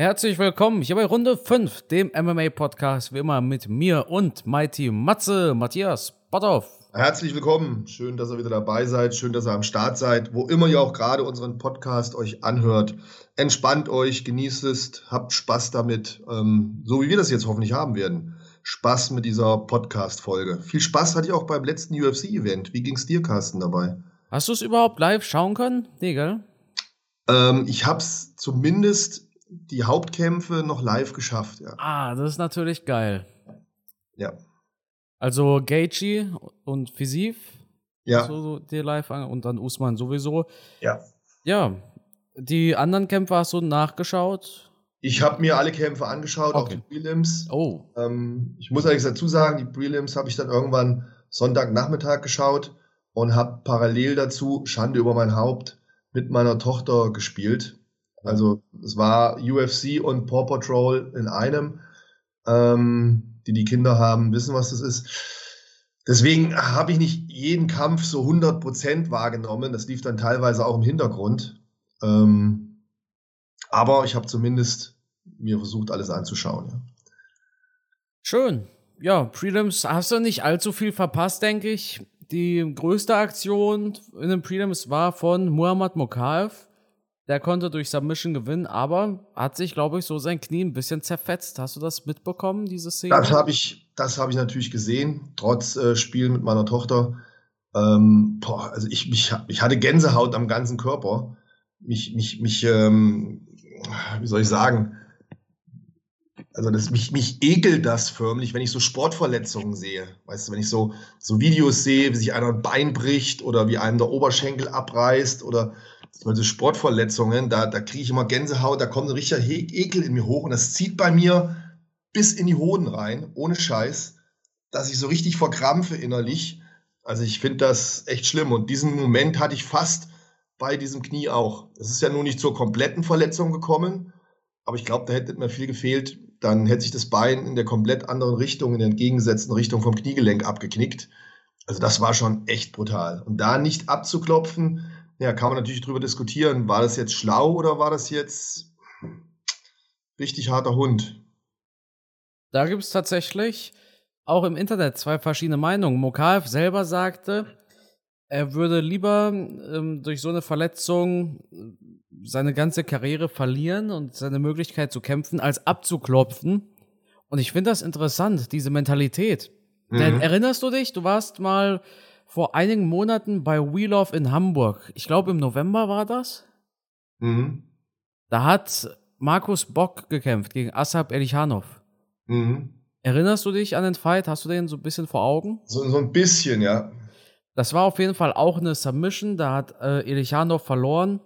Herzlich willkommen hier bei Runde 5, dem MMA-Podcast, wie immer mit mir und Mighty Matze, Matthias Botthoff. Herzlich willkommen. Schön, dass ihr wieder dabei seid. Schön, dass ihr am Start seid. Wo immer ihr auch gerade unseren Podcast euch anhört. Entspannt euch, genießt es, habt Spaß damit, ähm, so wie wir das jetzt hoffentlich haben werden. Spaß mit dieser Podcast-Folge. Viel Spaß hatte ich auch beim letzten UFC-Event. Wie ging es dir, Carsten, dabei? Hast du es überhaupt live schauen können? Nee, gell? Ähm, ich hab's zumindest die Hauptkämpfe noch live geschafft, ja. Ah, das ist natürlich geil. Ja. Also Gaethje und Fisiv. Ja. So, so dir live an und dann Usman sowieso. Ja. Ja. Die anderen Kämpfe hast du nachgeschaut? Ich habe mir alle Kämpfe angeschaut, Okay. auch die Prelims. Oh. Ähm, ich muss allerdings dazu sagen, die Prelims habe ich dann irgendwann Sonntagnachmittag geschaut und habe parallel dazu Schande über mein Haupt mit meiner Tochter gespielt. Also es war UFC und Paw Patrol in einem. Ähm, die die Kinder haben, wissen, was das ist. Deswegen habe ich nicht jeden Kampf so 100% wahrgenommen. Das lief dann teilweise auch im Hintergrund. Ähm, aber ich habe zumindest mir versucht, alles anzuschauen. Ja. Schön. Ja, Prelims hast du nicht allzu viel verpasst, denke ich. Die größte Aktion in den Prelims war von Muhammad Mokaev. Der konnte durch Submission gewinnen, aber hat sich, glaube ich, so sein Knie ein bisschen zerfetzt. Hast du das mitbekommen, diese Szene? Das habe ich, habe ich natürlich gesehen, trotz äh, Spielen mit meiner Tochter. Ähm, boah, also ich, mich, ich hatte Gänsehaut am ganzen Körper. Mich, mich, mich, ähm, wie soll ich sagen? Also das, mich, mich ekelt das förmlich, wenn ich so Sportverletzungen sehe. Weißt du, wenn ich so, so Videos sehe, wie sich einer ein Bein bricht oder wie einem der Oberschenkel abreißt oder solche Sportverletzungen, da, da kriege ich immer Gänsehaut, da kommt ein richtiger Ekel in mir hoch und das zieht bei mir bis in die Hoden rein, ohne Scheiß, dass ich so richtig verkrampfe innerlich. Also ich finde das echt schlimm und diesen Moment hatte ich fast bei diesem Knie auch. Es ist ja nun nicht zur kompletten Verletzung gekommen, aber ich glaube, da hätte mehr viel gefehlt. Dann hätte sich das Bein in der komplett anderen Richtung, in der entgegengesetzten Richtung vom Kniegelenk abgeknickt. Also das war schon echt brutal. Und da nicht abzuklopfen, ja, kann man natürlich drüber diskutieren. War das jetzt schlau oder war das jetzt richtig harter Hund? Da gibt es tatsächlich auch im Internet zwei verschiedene Meinungen. Mokaev selber sagte, er würde lieber ähm, durch so eine Verletzung äh, seine ganze Karriere verlieren und seine Möglichkeit zu kämpfen, als abzuklopfen. Und ich finde das interessant, diese Mentalität. Denn Mhm. erinnerst du dich, du warst mal vor einigen Monaten bei We Love in Hamburg. Ich glaube, im November war das. Mhm. Da hat Markus Bock gekämpft gegen Asap Elichanov. Mhm. Erinnerst du dich an den Fight? Hast du den so ein bisschen vor Augen? So, so ein bisschen, ja. Das war auf jeden Fall auch eine Submission. Da hat äh, Elichanov verloren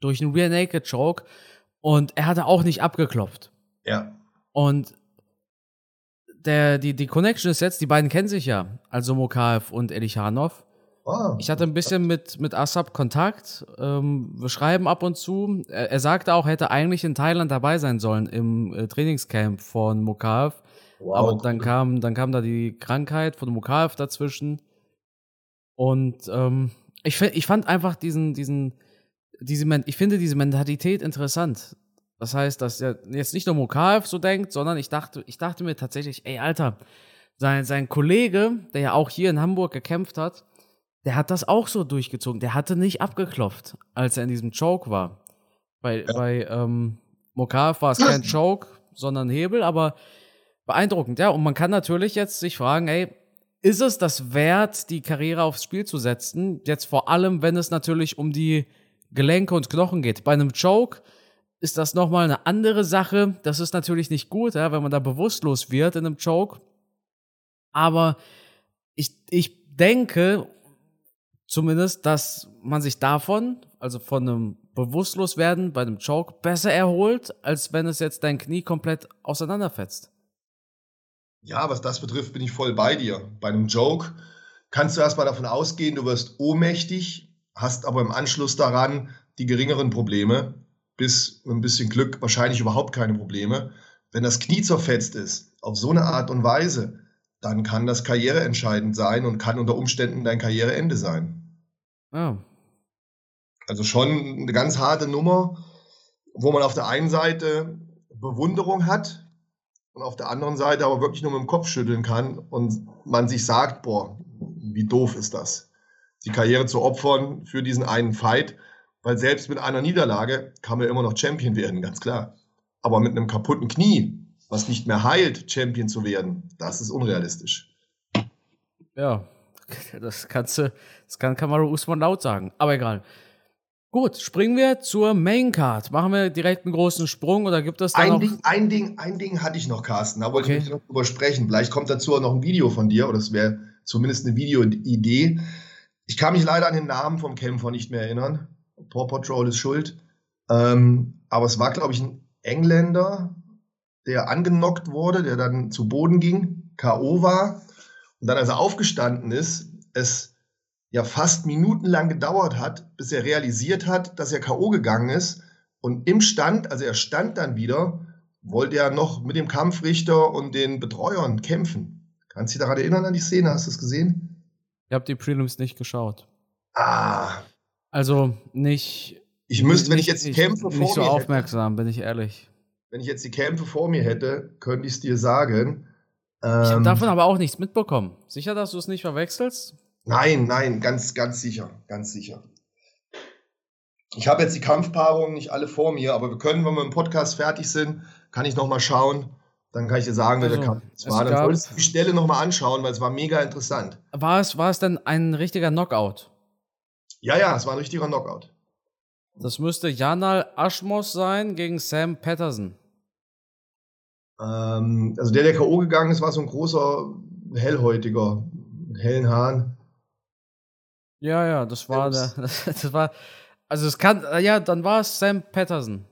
durch einen Rear Naked Choke. Und er hatte auch nicht abgeklopft. Ja. Und der, die, die Connection ist jetzt, die beiden kennen sich ja. Also Mokaev und Elichanov. Ah, Ich hatte ein bisschen mit, mit Asap Kontakt. Ähm, wir schreiben ab und zu. Er, er sagte auch, er hätte eigentlich in Thailand dabei sein sollen im äh, Trainingscamp von Mokaev. wow. Aber dann kam, dann kam da die Krankheit von Mokaev dazwischen. Und ähm, ich, ich fand einfach diesen, diesen, diese, ich finde diese Mentalität interessant. Das heißt, dass ja jetzt nicht nur Mokaev so denkt, sondern ich dachte, ich dachte mir tatsächlich, ey, Alter, sein, sein Kollege, der ja auch hier in Hamburg gekämpft hat, der hat das auch so durchgezogen. Der hatte nicht abgeklopft, als er in diesem Choke war. Bei, Ja. bei ähm, Mokaev war es kein Choke, sondern Hebel, aber beeindruckend, ja. Und man kann natürlich jetzt sich fragen, ey, ist es das wert, die Karriere aufs Spiel zu setzen? Jetzt vor allem, wenn es natürlich um die Gelenke und Knochen geht. Bei einem Choke ist das nochmal eine andere Sache. Das ist natürlich nicht gut, ja, wenn man da bewusstlos wird in einem Choke. Aber ich, ich denke zumindest, dass man sich davon, also von einem Bewusstloswerden bei einem Choke, besser erholt, als wenn es jetzt dein Knie komplett auseinanderfetzt. Ja, was das betrifft, bin ich voll bei dir. Bei einem Joke kannst du erstmal davon ausgehen, du wirst ohnmächtig, hast aber im Anschluss daran die geringeren Probleme, bis mit ein bisschen Glück wahrscheinlich überhaupt keine Probleme. Wenn das Knie zerfetzt ist, auf so eine Art und Weise, dann kann das karriereentscheidend sein und kann unter Umständen dein Karriereende sein. Ja. Also schon eine ganz harte Nummer, wo man auf der einen Seite Bewunderung hat und auf der anderen Seite aber wirklich nur mit dem Kopf schütteln kann und man sich sagt, boah, wie doof ist das, die Karriere zu opfern für diesen einen Fight, weil selbst mit einer Niederlage kann man immer noch Champion werden, ganz klar. Aber mit einem kaputten Knie, was nicht mehr heilt, Champion zu werden, das ist unrealistisch. Ja, das kannst du, das kann Kamaru Usman laut sagen, aber egal. Gut, springen wir zur Main Card. Machen wir direkt einen großen Sprung oder gibt es da ein noch? Ding, ein Ding, ein Ding hatte ich noch, Carsten. Da wollte okay. ich noch drüber sprechen. Vielleicht kommt dazu noch ein Video von dir oder es wäre zumindest eine Videoidee. Ich kann mich leider an den Namen vom Kämpfer nicht mehr erinnern. Paw Patrol ist schuld. Ähm, aber es war, glaube ich, ein Engländer, der angenockt wurde, der dann zu Boden ging, K.O. war. Und dann, als er aufgestanden ist, es ja fast minutenlang gedauert hat, bis er realisiert hat, dass er K.O. gegangen ist. Und im Stand, also er stand dann wieder, wollte er noch mit dem Kampfrichter und den Betreuern kämpfen. Kannst du dich daran erinnern an die Szene? Hast du es gesehen? Ich habe die Prelims nicht geschaut. Ah. Also nicht. Ich müsste, wenn ich jetzt die Kämpfe vor nicht so aufmerksam, hätte, bin ich ehrlich. Wenn ich jetzt die Kämpfe vor mir hätte, könnte ich es dir sagen. ich habe ähm, davon aber auch nichts mitbekommen. Sicher, dass du es nicht verwechselst? Nein, nein, ganz, ganz sicher, ganz sicher. Ich habe jetzt die Kampfpaarungen nicht alle vor mir, aber wir können, wenn wir im Podcast fertig sind, kann ich noch mal schauen. Dann kann ich dir sagen, wer also, der Kampf war. Dann solltest du die Stelle noch mal anschauen, weil es war mega interessant. War es, war es denn ein richtiger Knockout? Ja, ja, es war ein richtiger Knockout. Das müsste Janal Aschmos sein gegen Sam Patterson. Ähm, also der, der K.O. gegangen ist, war so ein großer, hellhäutiger, hellen Haaren. Ja, ja, das war der, das, war, also es kann, äh, ja, dann war es Sam Patterson.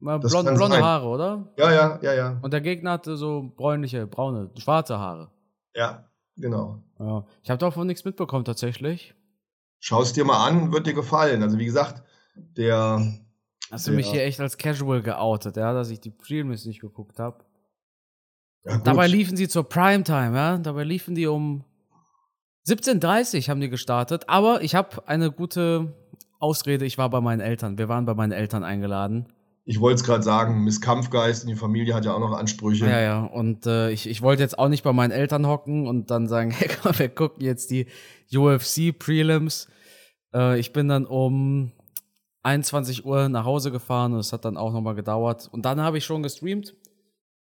Blond, blonde sein. Haare, oder? Ja, ja, ja, ja. Und der Gegner hatte so bräunliche, braune, schwarze Haare. Ja, genau. Ja. Ich habe davon nichts mitbekommen, tatsächlich. Schau es dir mal an, wird dir gefallen. Also, wie gesagt, der. Hast du mich hier echt als Casual geoutet, ja, dass ich die Prelims nicht geguckt habe. Ja, Dabei liefen sie zur Primetime, ja. Dabei liefen die um 17.30 haben die gestartet, aber ich habe eine gute Ausrede, ich war bei meinen Eltern. Wir waren bei meinen Eltern eingeladen. Ich wollte es gerade sagen, Miss Kampfgeist und die Familie hat ja auch noch Ansprüche. Ja, ja, und äh, ich, ich wollte jetzt auch nicht bei meinen Eltern hocken und dann sagen, hey, komm, wir gucken jetzt die UFC-Prelims. Äh, ich bin dann um 21 Uhr nach Hause gefahren und es hat dann auch nochmal gedauert. Und dann habe ich schon gestreamt.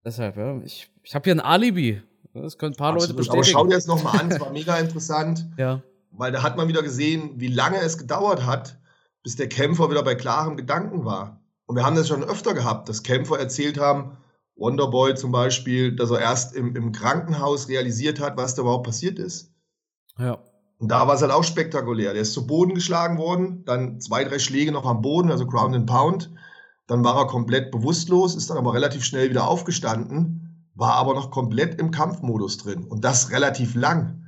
Deshalb, ja, ich, ich habe hier ein Alibi. Das können ein paar Absolut. Leute bestätigen. Aber schau dir das nochmal an, es war mega interessant. ja. Weil da hat man wieder gesehen, wie lange es gedauert hat, bis der Kämpfer wieder bei klarem Gedanken war. Und wir haben das schon öfter gehabt, dass Kämpfer erzählt haben, Wonderboy zum Beispiel, dass er erst im, im Krankenhaus realisiert hat, was da überhaupt passiert ist. Ja. Und da war es halt auch spektakulär. Der ist zu Boden geschlagen worden, dann zwei, drei Schläge noch am Boden, also Ground and Pound. Dann war er komplett bewusstlos, ist dann aber relativ schnell wieder aufgestanden war aber noch komplett im Kampfmodus drin und das relativ lang.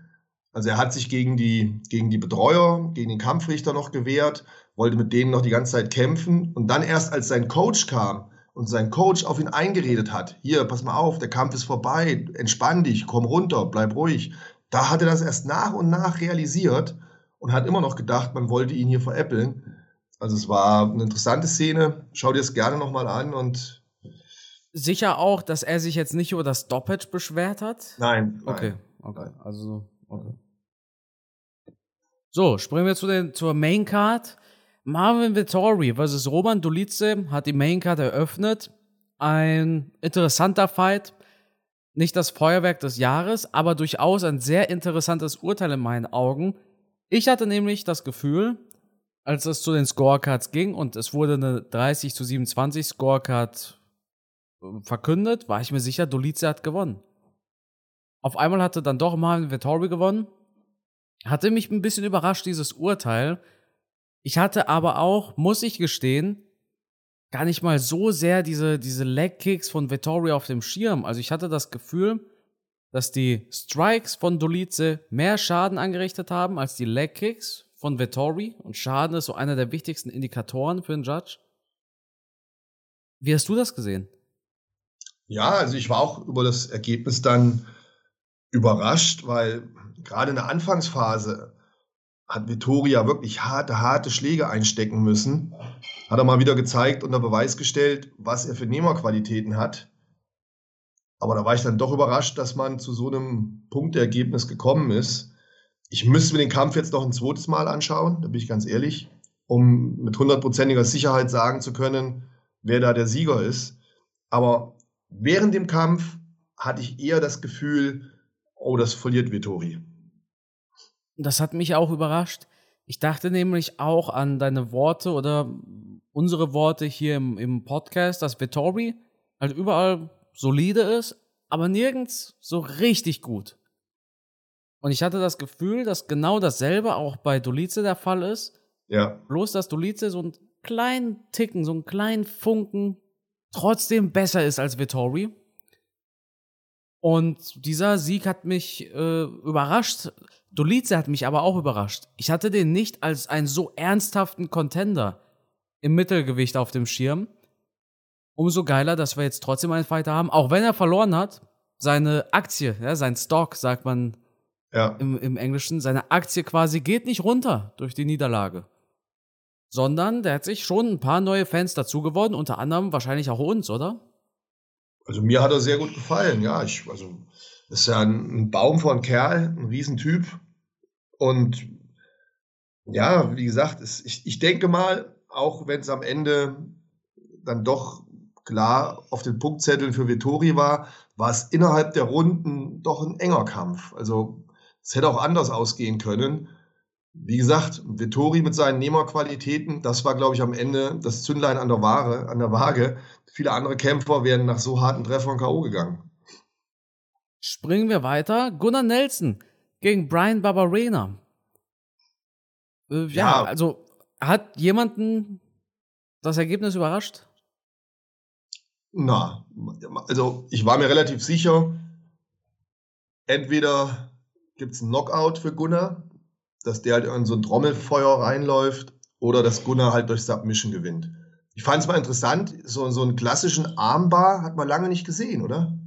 Also er hat sich gegen die, gegen die Betreuer, gegen den Kampfrichter noch gewehrt, wollte mit denen noch die ganze Zeit kämpfen und dann erst als sein Coach kam und sein Coach auf ihn eingeredet hat, hier, pass mal auf, der Kampf ist vorbei, entspann dich, komm runter, bleib ruhig. Da hat er das erst nach und nach realisiert und hat immer noch gedacht, man wollte ihn hier veräppeln. Also es war eine interessante Szene. Schau dir es gerne nochmal an und sicher auch, dass er sich jetzt nicht über das Stoppage beschwert hat? Nein. nein okay, okay. Also, okay. So, springen wir zu den, zur Main Card. Marvin Vittori versus Roman Dolice hat die Main Card eröffnet. Ein interessanter Fight. Nicht das Feuerwerk des Jahres, aber durchaus ein sehr interessantes Urteil in meinen Augen. Ich hatte nämlich das Gefühl, als es zu den Scorecards ging und es wurde eine 30 zu 27 Scorecard verkündet, war ich mir sicher, Dolice hat gewonnen. Auf einmal hatte dann doch Marvin Vettori gewonnen. Hatte mich ein bisschen überrascht, dieses Urteil. Ich hatte aber auch, muss ich gestehen, gar nicht mal so sehr diese, diese Leg-Kicks von Vettori auf dem Schirm. Also ich hatte das Gefühl, dass die Strikes von Dolice mehr Schaden angerichtet haben als die Leg-Kicks von Vettori. Und Schaden ist so einer der wichtigsten Indikatoren für einen Judge. Wie hast du das gesehen? Ja, also ich war auch über das Ergebnis dann überrascht, weil gerade in der Anfangsphase hat Vittoria wirklich harte, harte Schläge einstecken müssen. Hat er mal wieder gezeigt unter Beweis gestellt, was er für Nehmerqualitäten hat. Aber da war ich dann doch überrascht, dass man zu so einem Punktergebnis gekommen ist. Ich müsste mir den Kampf jetzt noch ein zweites Mal anschauen, da bin ich ganz ehrlich, um mit hundertprozentiger Sicherheit sagen zu können, wer da der Sieger ist. Aber während dem Kampf hatte ich eher das Gefühl, oh, das verliert Vittori. Das hat mich auch überrascht. Ich dachte nämlich auch an deine Worte oder unsere Worte hier im, im Podcast, dass Vittori halt überall solide ist, aber nirgends so richtig gut. Und ich hatte das Gefühl, dass genau dasselbe auch bei Dolice der Fall ist. Ja. Bloß, dass Dolice so einen kleinen Ticken, so einen kleinen Funken trotzdem besser ist als Vittori. Und dieser Sieg hat mich äh, überrascht. Dolice hat mich aber auch überrascht. Ich hatte den nicht als einen so ernsthaften Contender im Mittelgewicht auf dem Schirm. Umso geiler, dass wir jetzt trotzdem einen Fighter haben, auch wenn er verloren hat. Seine Aktie, ja, sein Stock, sagt man ja. im, im Englischen, seine Aktie quasi geht nicht runter durch die Niederlage. Sondern der hat sich schon ein paar neue Fans dazu gewonnen, unter anderem wahrscheinlich auch uns, oder? Also mir hat er sehr gut gefallen, ja. Ich, also ist ja ein, Baum von Kerl, ein Riesentyp. Und ja, wie gesagt, es, ich, ich denke mal, auch wenn es am Ende dann doch klar auf den Punktzetteln für Vittori war, war es innerhalb der Runden doch ein enger Kampf. Also es hätte auch anders ausgehen können. Wie gesagt, Vittori mit seinen Nehmerqualitäten, das war, glaube ich, am Ende das Zündlein an der, Ware, an der Waage. Viele andere Kämpfer wären nach so harten Treffern K.O. gegangen. Springen wir weiter. Gunnar Nelson gegen Brian Barbarena. Äh, ja, ja, also hat jemanden das Ergebnis überrascht? Na, also ich war mir relativ sicher, entweder gibt es einen Knockout für Gunnar, dass der halt in so ein Trommelfeuer reinläuft, oder dass Gunnar halt durch Submission gewinnt. Ich fand es mal interessant, so, so einen klassischen Armbar hat man lange nicht gesehen, oder?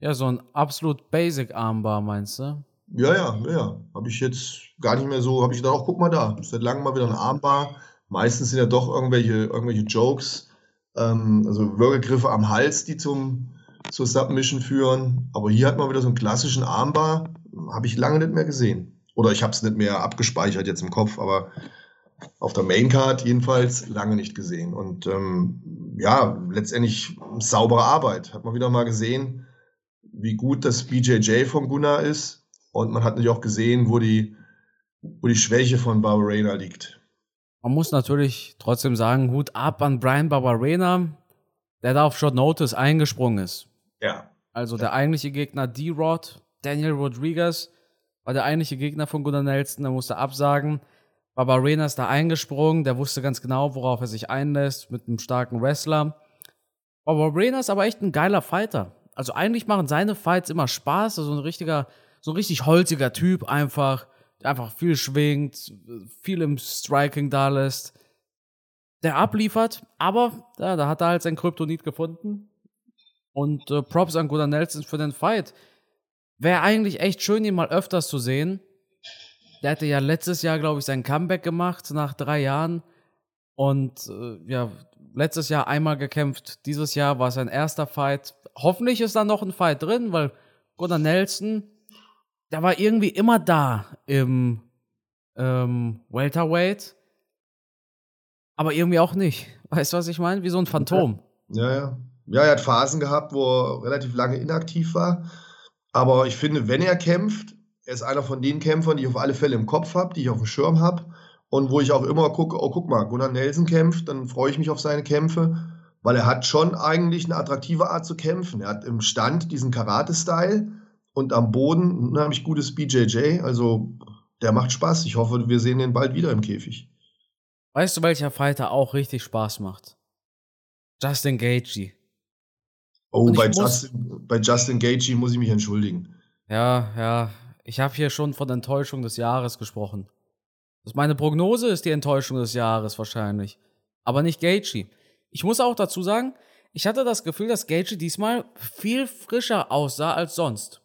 Ja, so ein absolut Basic Armbar, meinst du? Ja, ja, ja. Habe ich jetzt gar nicht mehr so, habe ich gedacht, auch guck mal da, seit langem mal wieder ein Armbar. Meistens sind ja doch irgendwelche, irgendwelche Jokes, ähm, also Würgegriffe am Hals, die zum, zur Submission führen. Aber hier hat man wieder so einen klassischen Armbar, habe ich lange nicht mehr gesehen. Oder ich habe es nicht mehr abgespeichert jetzt im Kopf, aber auf der Maincard jedenfalls lange nicht gesehen. Und ähm, ja, letztendlich saubere Arbeit. Hat man wieder mal gesehen, wie gut das BJJ von Gunnar ist. Und man hat natürlich auch gesehen, wo die, wo die Schwäche von Barbarena liegt. Man muss natürlich trotzdem sagen, Hut ab an Brian Barbarena, der da auf Short Notice eingesprungen ist. Ja. Also der eigentliche Gegner D-Rod, Daniel Rodriguez, war der eigentliche Gegner von Gunnar Nelson, der musste absagen. Barbarena ist da eingesprungen, der wusste ganz genau, worauf er sich einlässt, mit einem starken Wrestler. Barbarena ist aber echt ein geiler Fighter. Also eigentlich machen seine Fights immer Spaß, also ein richtiger, so ein richtig holziger Typ einfach einfach viel schwingt, viel im Striking da lässt, der abliefert, aber ja, da hat er halt sein Kryptonit gefunden. Und äh, Props an Gunnar Nelson für den Fight. Wäre eigentlich echt schön, ihn mal öfters zu sehen. Der hatte ja letztes Jahr, glaube ich, sein Comeback gemacht nach drei Jahren. Und äh, ja, letztes Jahr einmal gekämpft. Dieses Jahr war sein erster Fight. Hoffentlich ist da noch ein Fight drin, weil Gunnar Nelson der war irgendwie immer da im ähm, Welterweight, aber irgendwie auch nicht. Weißt du, was ich meine? Wie so ein Phantom. Ja, ja. Ja, er hat Phasen gehabt, wo er relativ lange inaktiv war. Aber ich finde, wenn er kämpft, er ist einer von den Kämpfern, die ich auf alle Fälle im Kopf habe, die ich auf dem Schirm habe. Und wo ich auch immer gucke, oh, guck mal, Gunnar Nelson kämpft, dann freue ich mich auf seine Kämpfe, weil er hat schon eigentlich eine attraktive Art zu kämpfen. Er hat im Stand diesen Karate-Style und am Boden ein unheimlich gutes BJJ. Also der macht Spaß. Ich hoffe, wir sehen den bald wieder im Käfig. Weißt du, welcher Fighter auch richtig Spaß macht? Justin Gaethje. Oh, bei Justin, bei Justin Gaethje muss ich mich entschuldigen. Ja, ja. Ich habe hier schon von Enttäuschung des Jahres gesprochen. Das meine Prognose ist die Enttäuschung des Jahres wahrscheinlich. Aber nicht Gaethje. Ich muss auch dazu sagen, ich hatte das Gefühl, dass Gaethje diesmal viel frischer aussah als sonst.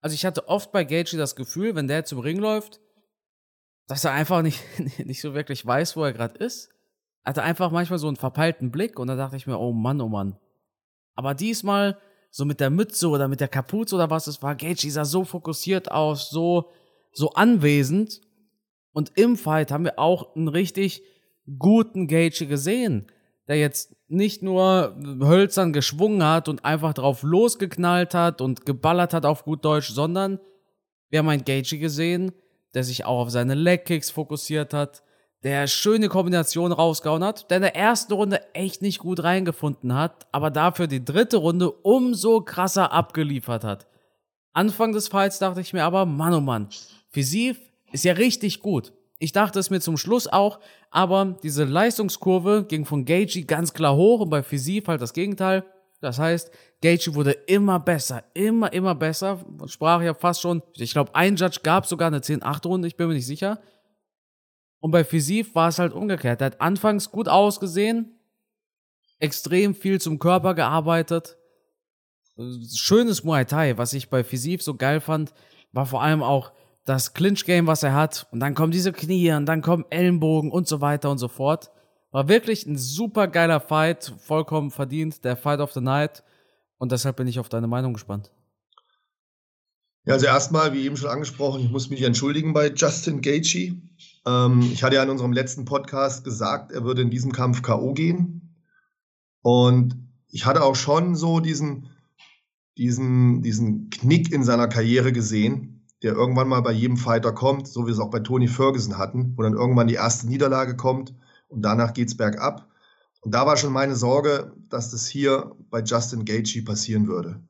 Also ich hatte oft bei Gaethje das Gefühl, wenn der zum Ring läuft, dass er einfach nicht, nicht so wirklich weiß, wo er gerade ist. Er hatte einfach manchmal so einen verpeilten Blick und da dachte ich mir, oh Mann, oh Mann. Aber diesmal, so mit der Mütze oder mit der Kapuze oder was es war, Gaethje sah so fokussiert aus, so, so anwesend. Und im Fight haben wir auch einen richtig guten Gaethje gesehen, der jetzt nicht nur hölzern geschwungen hat und einfach drauf losgeknallt hat und geballert hat auf gut Deutsch, sondern wir haben einen Gaethje gesehen, der sich auch auf seine Legkicks fokussiert hat, der schöne Kombination rausgehauen hat, der in der ersten Runde echt nicht gut reingefunden hat, aber dafür die dritte Runde umso krasser abgeliefert hat. Anfang des Fights dachte ich mir aber, Mann oh Mann, Fisiv ist ja richtig gut. Ich dachte es mir zum Schluss auch, aber diese Leistungskurve ging von Gaethje ganz klar hoch und bei Fisiv halt das Gegenteil. Das heißt, Gaethje wurde immer besser, immer, immer besser. Sprach ja fast schon, ich glaube, ein Judge gab sogar eine 10-8-Runde, ich bin mir nicht sicher. Und bei Fisiv war es halt umgekehrt. Er hat anfangs gut ausgesehen, extrem viel zum Körper gearbeitet. Schönes Muay Thai, was ich bei Fisiv so geil fand, war vor allem auch das Clinch-Game, was er hat. Und dann kommen diese Knie und dann kommen Ellenbogen und so weiter und so fort. War wirklich ein super geiler Fight, vollkommen verdient, der Fight of the Night. Und deshalb bin ich auf deine Meinung gespannt. Ja, also erstmal, wie eben schon angesprochen, ich muss mich entschuldigen bei Justin Gaethje. Ähm, ich hatte ja in unserem letzten Podcast gesagt, er würde in diesem Kampf K.O. gehen. Und ich hatte auch schon so diesen, diesen, diesen Knick in seiner Karriere gesehen, der irgendwann mal bei jedem Fighter kommt, so wie es auch bei Tony Ferguson hatten, wo dann irgendwann die erste Niederlage kommt und danach geht es bergab. Und da war schon meine Sorge, dass das hier bei Justin Gaethje passieren würde.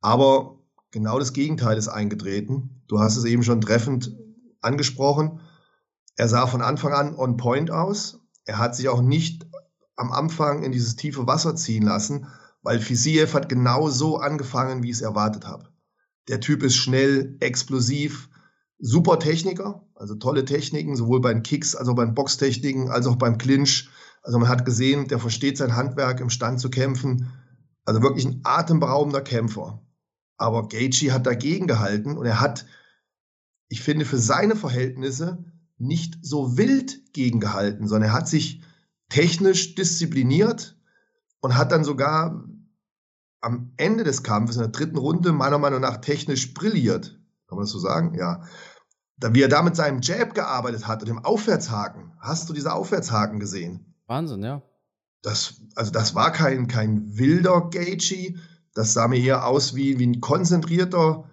Aber genau das Gegenteil ist eingetreten. Du hast es eben schon treffend angesprochen. Er sah von Anfang an on point aus. Er hat sich auch nicht am Anfang in dieses tiefe Wasser ziehen lassen, weil Fisiev hat genau so angefangen, wie ich es erwartet habe. Der Typ ist schnell, explosiv, super Techniker, also tolle Techniken, sowohl beim Kicks als auch beim Boxtechniken, als auch beim Clinch. Also man hat gesehen, der versteht sein Handwerk, im Stand zu kämpfen. Also wirklich ein atemberaubender Kämpfer. Aber Gaethje hat dagegen gehalten und er hat, ich finde, für seine Verhältnisse nicht so wild gegengehalten, sondern er hat sich technisch diszipliniert und hat dann sogar am Ende des Kampfes, in der dritten Runde, meiner Meinung nach technisch brilliert. Kann man das so sagen? Ja. Da, wie er da mit seinem Jab gearbeitet hat und dem Aufwärtshaken. Hast du diese Aufwärtshaken gesehen? Wahnsinn, ja. Das, also das war kein, kein wilder Gaethje. Das sah mir eher aus wie, wie ein konzentrierter,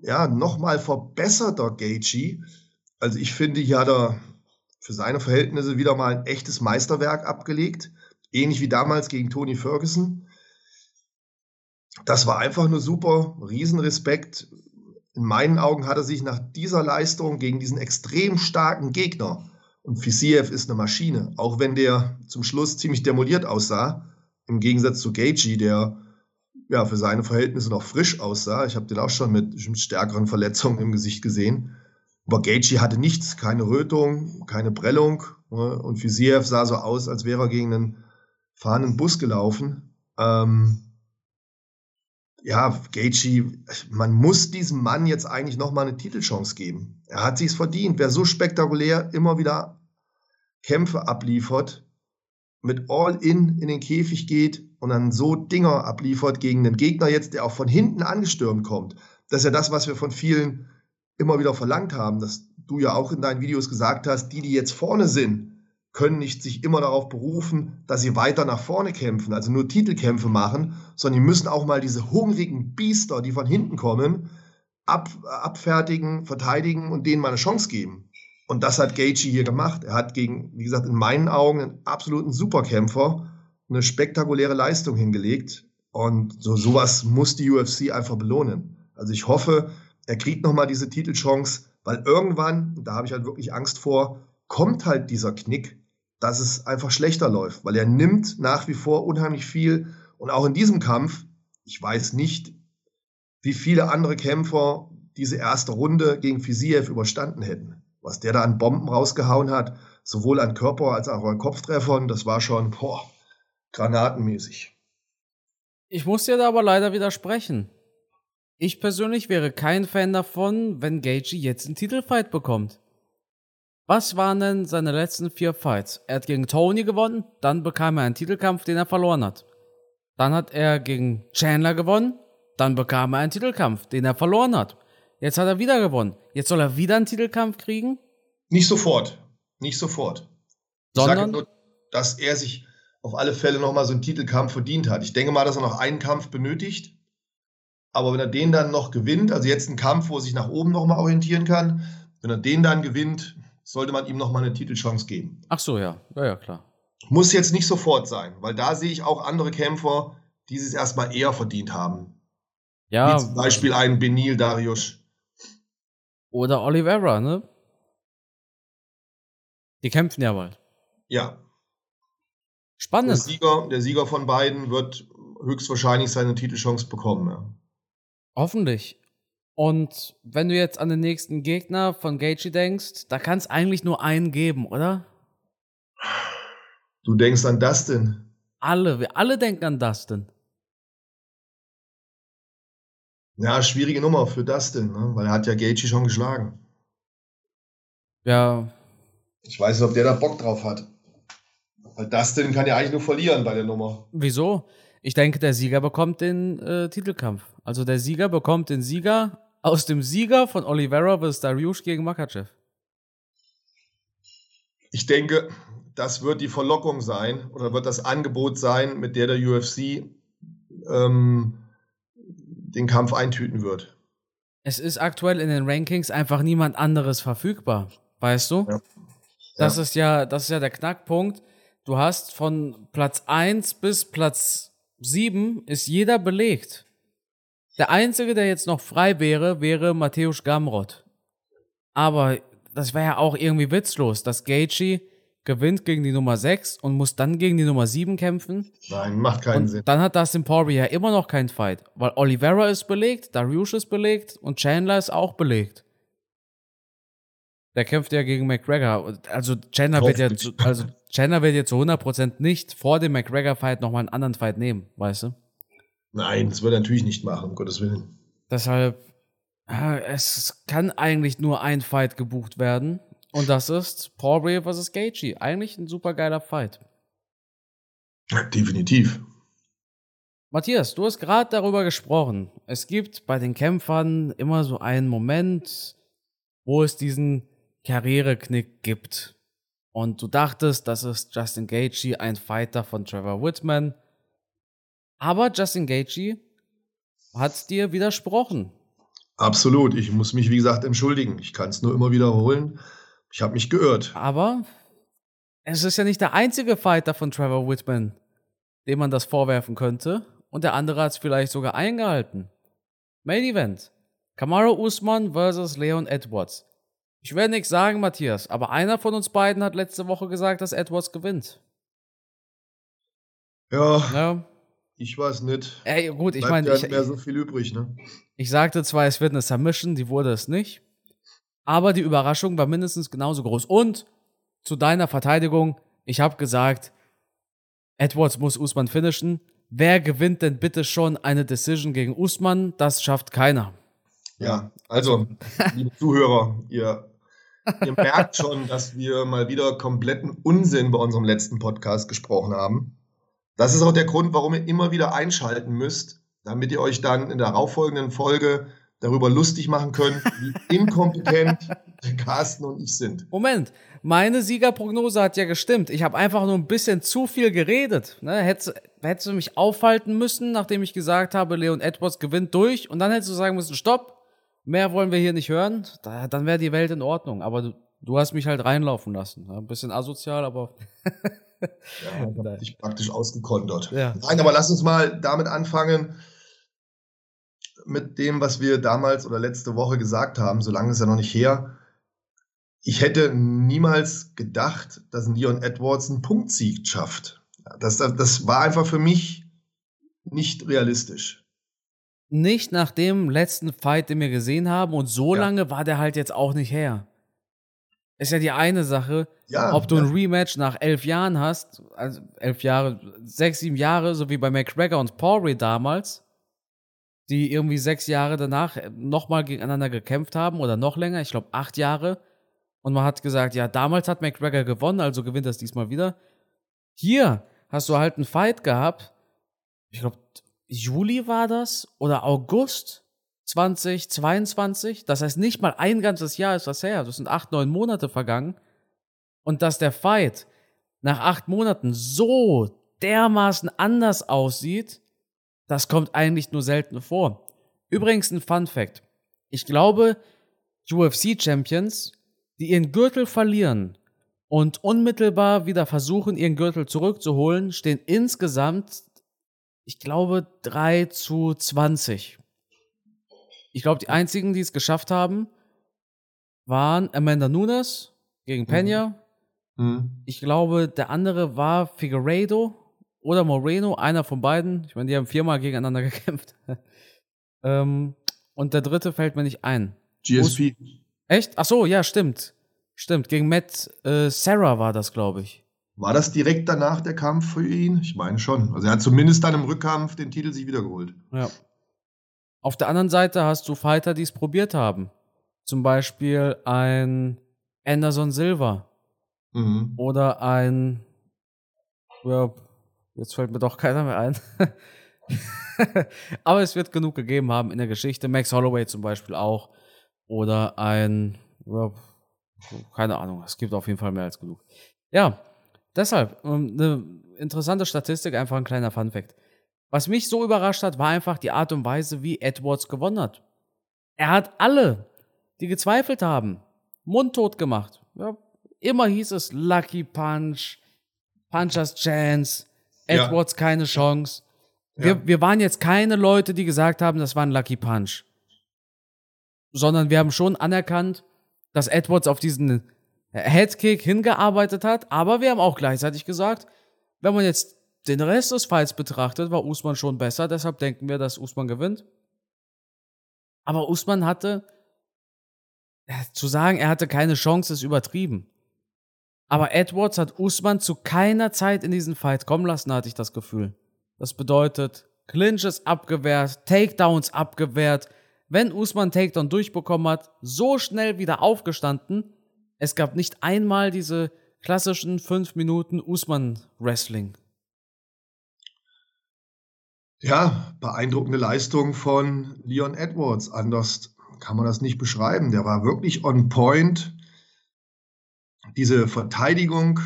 ja, nochmal verbesserter Gaethje. Also ich finde, hier hat er für seine Verhältnisse wieder mal ein echtes Meisterwerk abgelegt. Ähnlich wie damals gegen Tony Ferguson das war einfach nur super, Riesenrespekt. In meinen Augen hat er sich nach dieser Leistung gegen diesen extrem starken Gegner, und Fisiev ist eine Maschine, auch wenn der zum Schluss ziemlich demoliert aussah, im Gegensatz zu Gaethje, der ja für seine Verhältnisse noch frisch aussah. Ich habe den auch schon mit, mit stärkeren Verletzungen im Gesicht gesehen. Aber Gaethje hatte nichts, keine Rötung, keine Prellung. Ne? Und Fisiev sah so aus, als wäre er gegen einen fahrenden Bus gelaufen. Ähm, ja, Gaethje, man muss diesem Mann jetzt eigentlich nochmal eine Titelchance geben. Er hat sich's verdient. Wer so spektakulär immer wieder Kämpfe abliefert, mit All-In in den Käfig geht und dann so Dinger abliefert gegen den Gegner jetzt, der auch von hinten angestürmt kommt. Das ist ja das, was wir von vielen immer wieder verlangt haben, dass du ja auch in deinen Videos gesagt hast, die, die jetzt vorne sind, können nicht sich immer darauf berufen, dass sie weiter nach vorne kämpfen, also nur Titelkämpfe machen, sondern die müssen auch mal diese hungrigen Biester, die von hinten kommen, ab, abfertigen, verteidigen und denen mal eine Chance geben. Und das hat Gaethje hier gemacht. Er hat gegen, wie gesagt, in meinen Augen einen absoluten Superkämpfer eine spektakuläre Leistung hingelegt. Und so sowas muss die UFC einfach belohnen. Also ich hoffe, er kriegt nochmal diese Titelchance, weil irgendwann, da habe ich halt wirklich Angst vor, kommt halt dieser Knick, dass es einfach schlechter läuft, weil er nimmt nach wie vor unheimlich viel und auch in diesem Kampf, ich weiß nicht, wie viele andere Kämpfer diese erste Runde gegen Fisiev überstanden hätten. Was der da an Bomben rausgehauen hat, sowohl an Körper als auch an Kopftreffern, das war schon boah, granatenmäßig. Ich muss dir da aber leider widersprechen. Ich persönlich wäre kein Fan davon, wenn Gaethje jetzt einen Titelfight bekommt. Was waren denn seine letzten vier Fights? Er hat gegen Tony gewonnen, dann bekam er einen Titelkampf, den er verloren hat. Dann hat er gegen Chandler gewonnen, dann bekam er einen Titelkampf, den er verloren hat. Jetzt hat er wieder gewonnen. Jetzt soll er wieder einen Titelkampf kriegen? Nicht sofort. Nicht sofort. Sondern? Ich sage nur, dass er sich auf alle Fälle nochmal so einen Titelkampf verdient hat. Ich denke mal, dass er noch einen Kampf benötigt. Aber wenn er den dann noch gewinnt, also jetzt ein Kampf, wo er sich nach oben nochmal orientieren kann, wenn er den dann gewinnt, sollte man ihm nochmal eine Titelchance geben. Ach so, ja. Ja, ja, klar. Muss jetzt nicht sofort sein, weil da sehe ich auch andere Kämpfer, die es erstmal eher verdient haben. Ja. Wie zum Beispiel ein Benil Darius. Oder Oliveira, ne? Die kämpfen ja bald. Ja. Der Spannend. Sieger, der Sieger von beiden wird höchstwahrscheinlich seine Titelchance bekommen. Ja. Hoffentlich. Und wenn du jetzt an den nächsten Gegner von Gaethje denkst, da kann es eigentlich nur einen geben, oder? Du denkst an Dustin. Alle, wir alle denken an Dustin. Ja, schwierige Nummer für Dustin, ne? weil er hat ja Gaethje schon geschlagen. Ja, Ich weiß nicht, ob der da Bock drauf hat. Weil Dustin kann ja eigentlich nur verlieren bei der Nummer. wieso? Ich denke, der Sieger bekommt den äh, Titelkampf. Also der Sieger bekommt den Sieger aus dem Sieger von Oliveira vs. Dariush gegen Makachev. Ich denke, das wird die Verlockung sein oder wird das Angebot sein, mit der der UFC ähm, den Kampf eintüten wird. Es ist aktuell in den Rankings einfach niemand anderes verfügbar. Weißt du? Ja. Das Ja. ist ja, das ist ja der Knackpunkt. Du hast von Platz 1 bis Platz 7 ist jeder belegt. Der einzige, der jetzt noch frei wäre, wäre Matthäus Gamrot. Aber das wäre ja auch irgendwie witzlos, dass Gaethje gewinnt gegen die Nummer 6 und muss dann gegen die Nummer 7 kämpfen. Nein, macht keinen Und Sinn. dann hat Dustin Poirier ja immer noch keinen Fight, weil Oliveira ist belegt, Dariush ist belegt und Chandler ist auch belegt. Der kämpft ja gegen McGregor. Also Chandler wird ja, zu, also Chandler wird jetzt zu 100% nicht vor dem McGregor-Fight nochmal einen anderen Fight nehmen, weißt du? Nein, das wird er natürlich nicht machen, um Gottes Willen. Deshalb, es kann eigentlich nur ein Fight gebucht werden. Und das ist Poirier vs. Gaethje. Eigentlich ein super geiler Fight. Definitiv. Matthias, du hast gerade darüber gesprochen. Es gibt bei den Kämpfern immer so einen Moment, wo es diesen Karriereknick gibt. Und du dachtest, das ist Justin Gaethje, ein Fighter von Trevor Whitman. Aber Justin Gaethje hat dir widersprochen. Absolut. Ich muss mich, wie gesagt, entschuldigen. Ich kann es nur immer wiederholen. Ich habe mich geirrt. Aber es ist ja nicht der einzige Fighter von Trevor Whitman, dem man das vorwerfen könnte. Und der andere hat es vielleicht sogar eingehalten. Main Event. Kamaru Usman versus Leon Edwards. Ich werde nichts sagen, Matthias, aber einer von uns beiden hat letzte Woche gesagt, dass Edwards gewinnt. Ja, Ja. ich weiß nicht. Ey, gut, ich meine, ich, mehr so viel übrig, ne? ich sagte zwar, es wird eine Submission, die wurde es nicht. Aber die Überraschung war mindestens genauso groß. Und zu deiner Verteidigung, ich habe gesagt, Edwards muss Usman finishen. Wer gewinnt denn bitte schon eine Decision gegen Usman? Das schafft keiner. Ja, also, liebe Zuhörer, ihr, ihr merkt schon, dass wir mal wieder kompletten Unsinn bei unserem letzten Podcast gesprochen haben. Das ist auch der Grund, warum ihr immer wieder einschalten müsst, damit ihr euch dann in der darauffolgenden Folge darüber lustig machen könnt, wie inkompetent der Carsten und ich sind. Moment, meine Siegerprognose hat ja gestimmt. Ich habe einfach nur ein bisschen zu viel geredet. Ne? Hättest, hättest du mich aufhalten müssen, nachdem ich gesagt habe, Leon Edwards gewinnt durch, und dann hättest du sagen müssen, stopp, mehr wollen wir hier nicht hören, da, dann wäre die Welt in Ordnung. Aber du, du hast mich halt reinlaufen lassen. Ja, ein bisschen asozial, aber Ja, ich praktisch ausgekontert. Ja. Nein, aber lass uns mal damit anfangen, mit dem, was wir damals oder letzte Woche gesagt haben, so lange ist ja noch nicht her. Ich hätte niemals gedacht, dass ein Leon Edwards einen Punktsieg schafft. Das, das, das war einfach für mich nicht realistisch. Nicht nach dem letzten Fight, den wir gesehen haben. Und so Ja. lange war der halt jetzt auch nicht her. Ist ja die eine Sache, Ja, ob du ein ja. Rematch nach elf Jahren hast, also elf Jahre, sechs, sieben Jahre, so wie bei McGregor und Poirier damals, die irgendwie sechs Jahre danach nochmal gegeneinander gekämpft haben oder noch länger, ich glaube acht Jahre. Und man hat gesagt, ja, damals hat McGregor gewonnen, also gewinnt er es diesmal wieder. Hier hast du halt einen Fight gehabt. Ich glaube, Juli war das oder August 2022. Das heißt, nicht mal ein ganzes Jahr ist das her. Das sind acht, neun Monate vergangen. Und dass der Fight nach acht Monaten so dermaßen anders aussieht, das kommt eigentlich nur selten vor. Übrigens ein Fun Fact. Ich glaube, UFC-Champions, die ihren Gürtel verlieren und unmittelbar wieder versuchen, ihren Gürtel zurückzuholen, stehen insgesamt, ich glaube, 3 zu 20. Ich glaube, die einzigen, die es geschafft haben, waren Amanda Nunes gegen Pena. Mhm. Mhm. Ich glaube, der andere war Figueiredo oder Moreno, einer von beiden. Ich meine, die haben viermal gegeneinander gekämpft. ähm, und der dritte fällt mir nicht ein. GSP. Echt? Ach so, ja, stimmt. Stimmt, gegen Matt äh, Sarah war das, glaube ich. War das direkt danach der Kampf für ihn? Ich meine schon. Also er hat zumindest dann im Rückkampf den Titel sich wiedergeholt. Ja. Auf der anderen Seite hast du Fighter, die es probiert haben. Zum Beispiel ein Anderson Silva. Mhm. Oder ein. Ja, jetzt fällt mir doch keiner mehr ein. Aber es wird genug gegeben haben in der Geschichte. Max Holloway zum Beispiel auch. Oder ein, ja, keine Ahnung, es gibt auf jeden Fall mehr als genug. Ja, deshalb, ähm, eine interessante Statistik, einfach ein kleiner Fun-Fact. Was mich so überrascht hat, war einfach die Art und Weise, wie Edwards gewonnen hat. Er hat alle, die gezweifelt haben, mundtot gemacht. Ja, immer hieß es Lucky Punch, Punchers Chance, Edwards ja. keine Chance. Wir, ja. wir waren jetzt keine Leute, die gesagt haben, das war ein Lucky Punch. Sondern wir haben schon anerkannt, dass Edwards auf diesen Headkick hingearbeitet hat, aber wir haben auch gleichzeitig gesagt, wenn man jetzt den Rest des Fights betrachtet, war Usman schon besser, deshalb denken wir, dass Usman gewinnt. Aber Usman hatte, zu sagen, er hatte keine Chance, ist übertrieben. Aber Edwards hat Usman zu keiner Zeit in diesen Fight kommen lassen, hatte ich das Gefühl. Das bedeutet, Clinches abgewehrt, Takedowns abgewehrt. Wenn Usman Takedown durchbekommen hat, so schnell wieder aufgestanden. Es gab nicht einmal diese klassischen 5 Minuten Usman-Wrestling. Ja, beeindruckende Leistung von Leon Edwards. Anders kann man das nicht beschreiben. Der war wirklich on point. Diese Verteidigung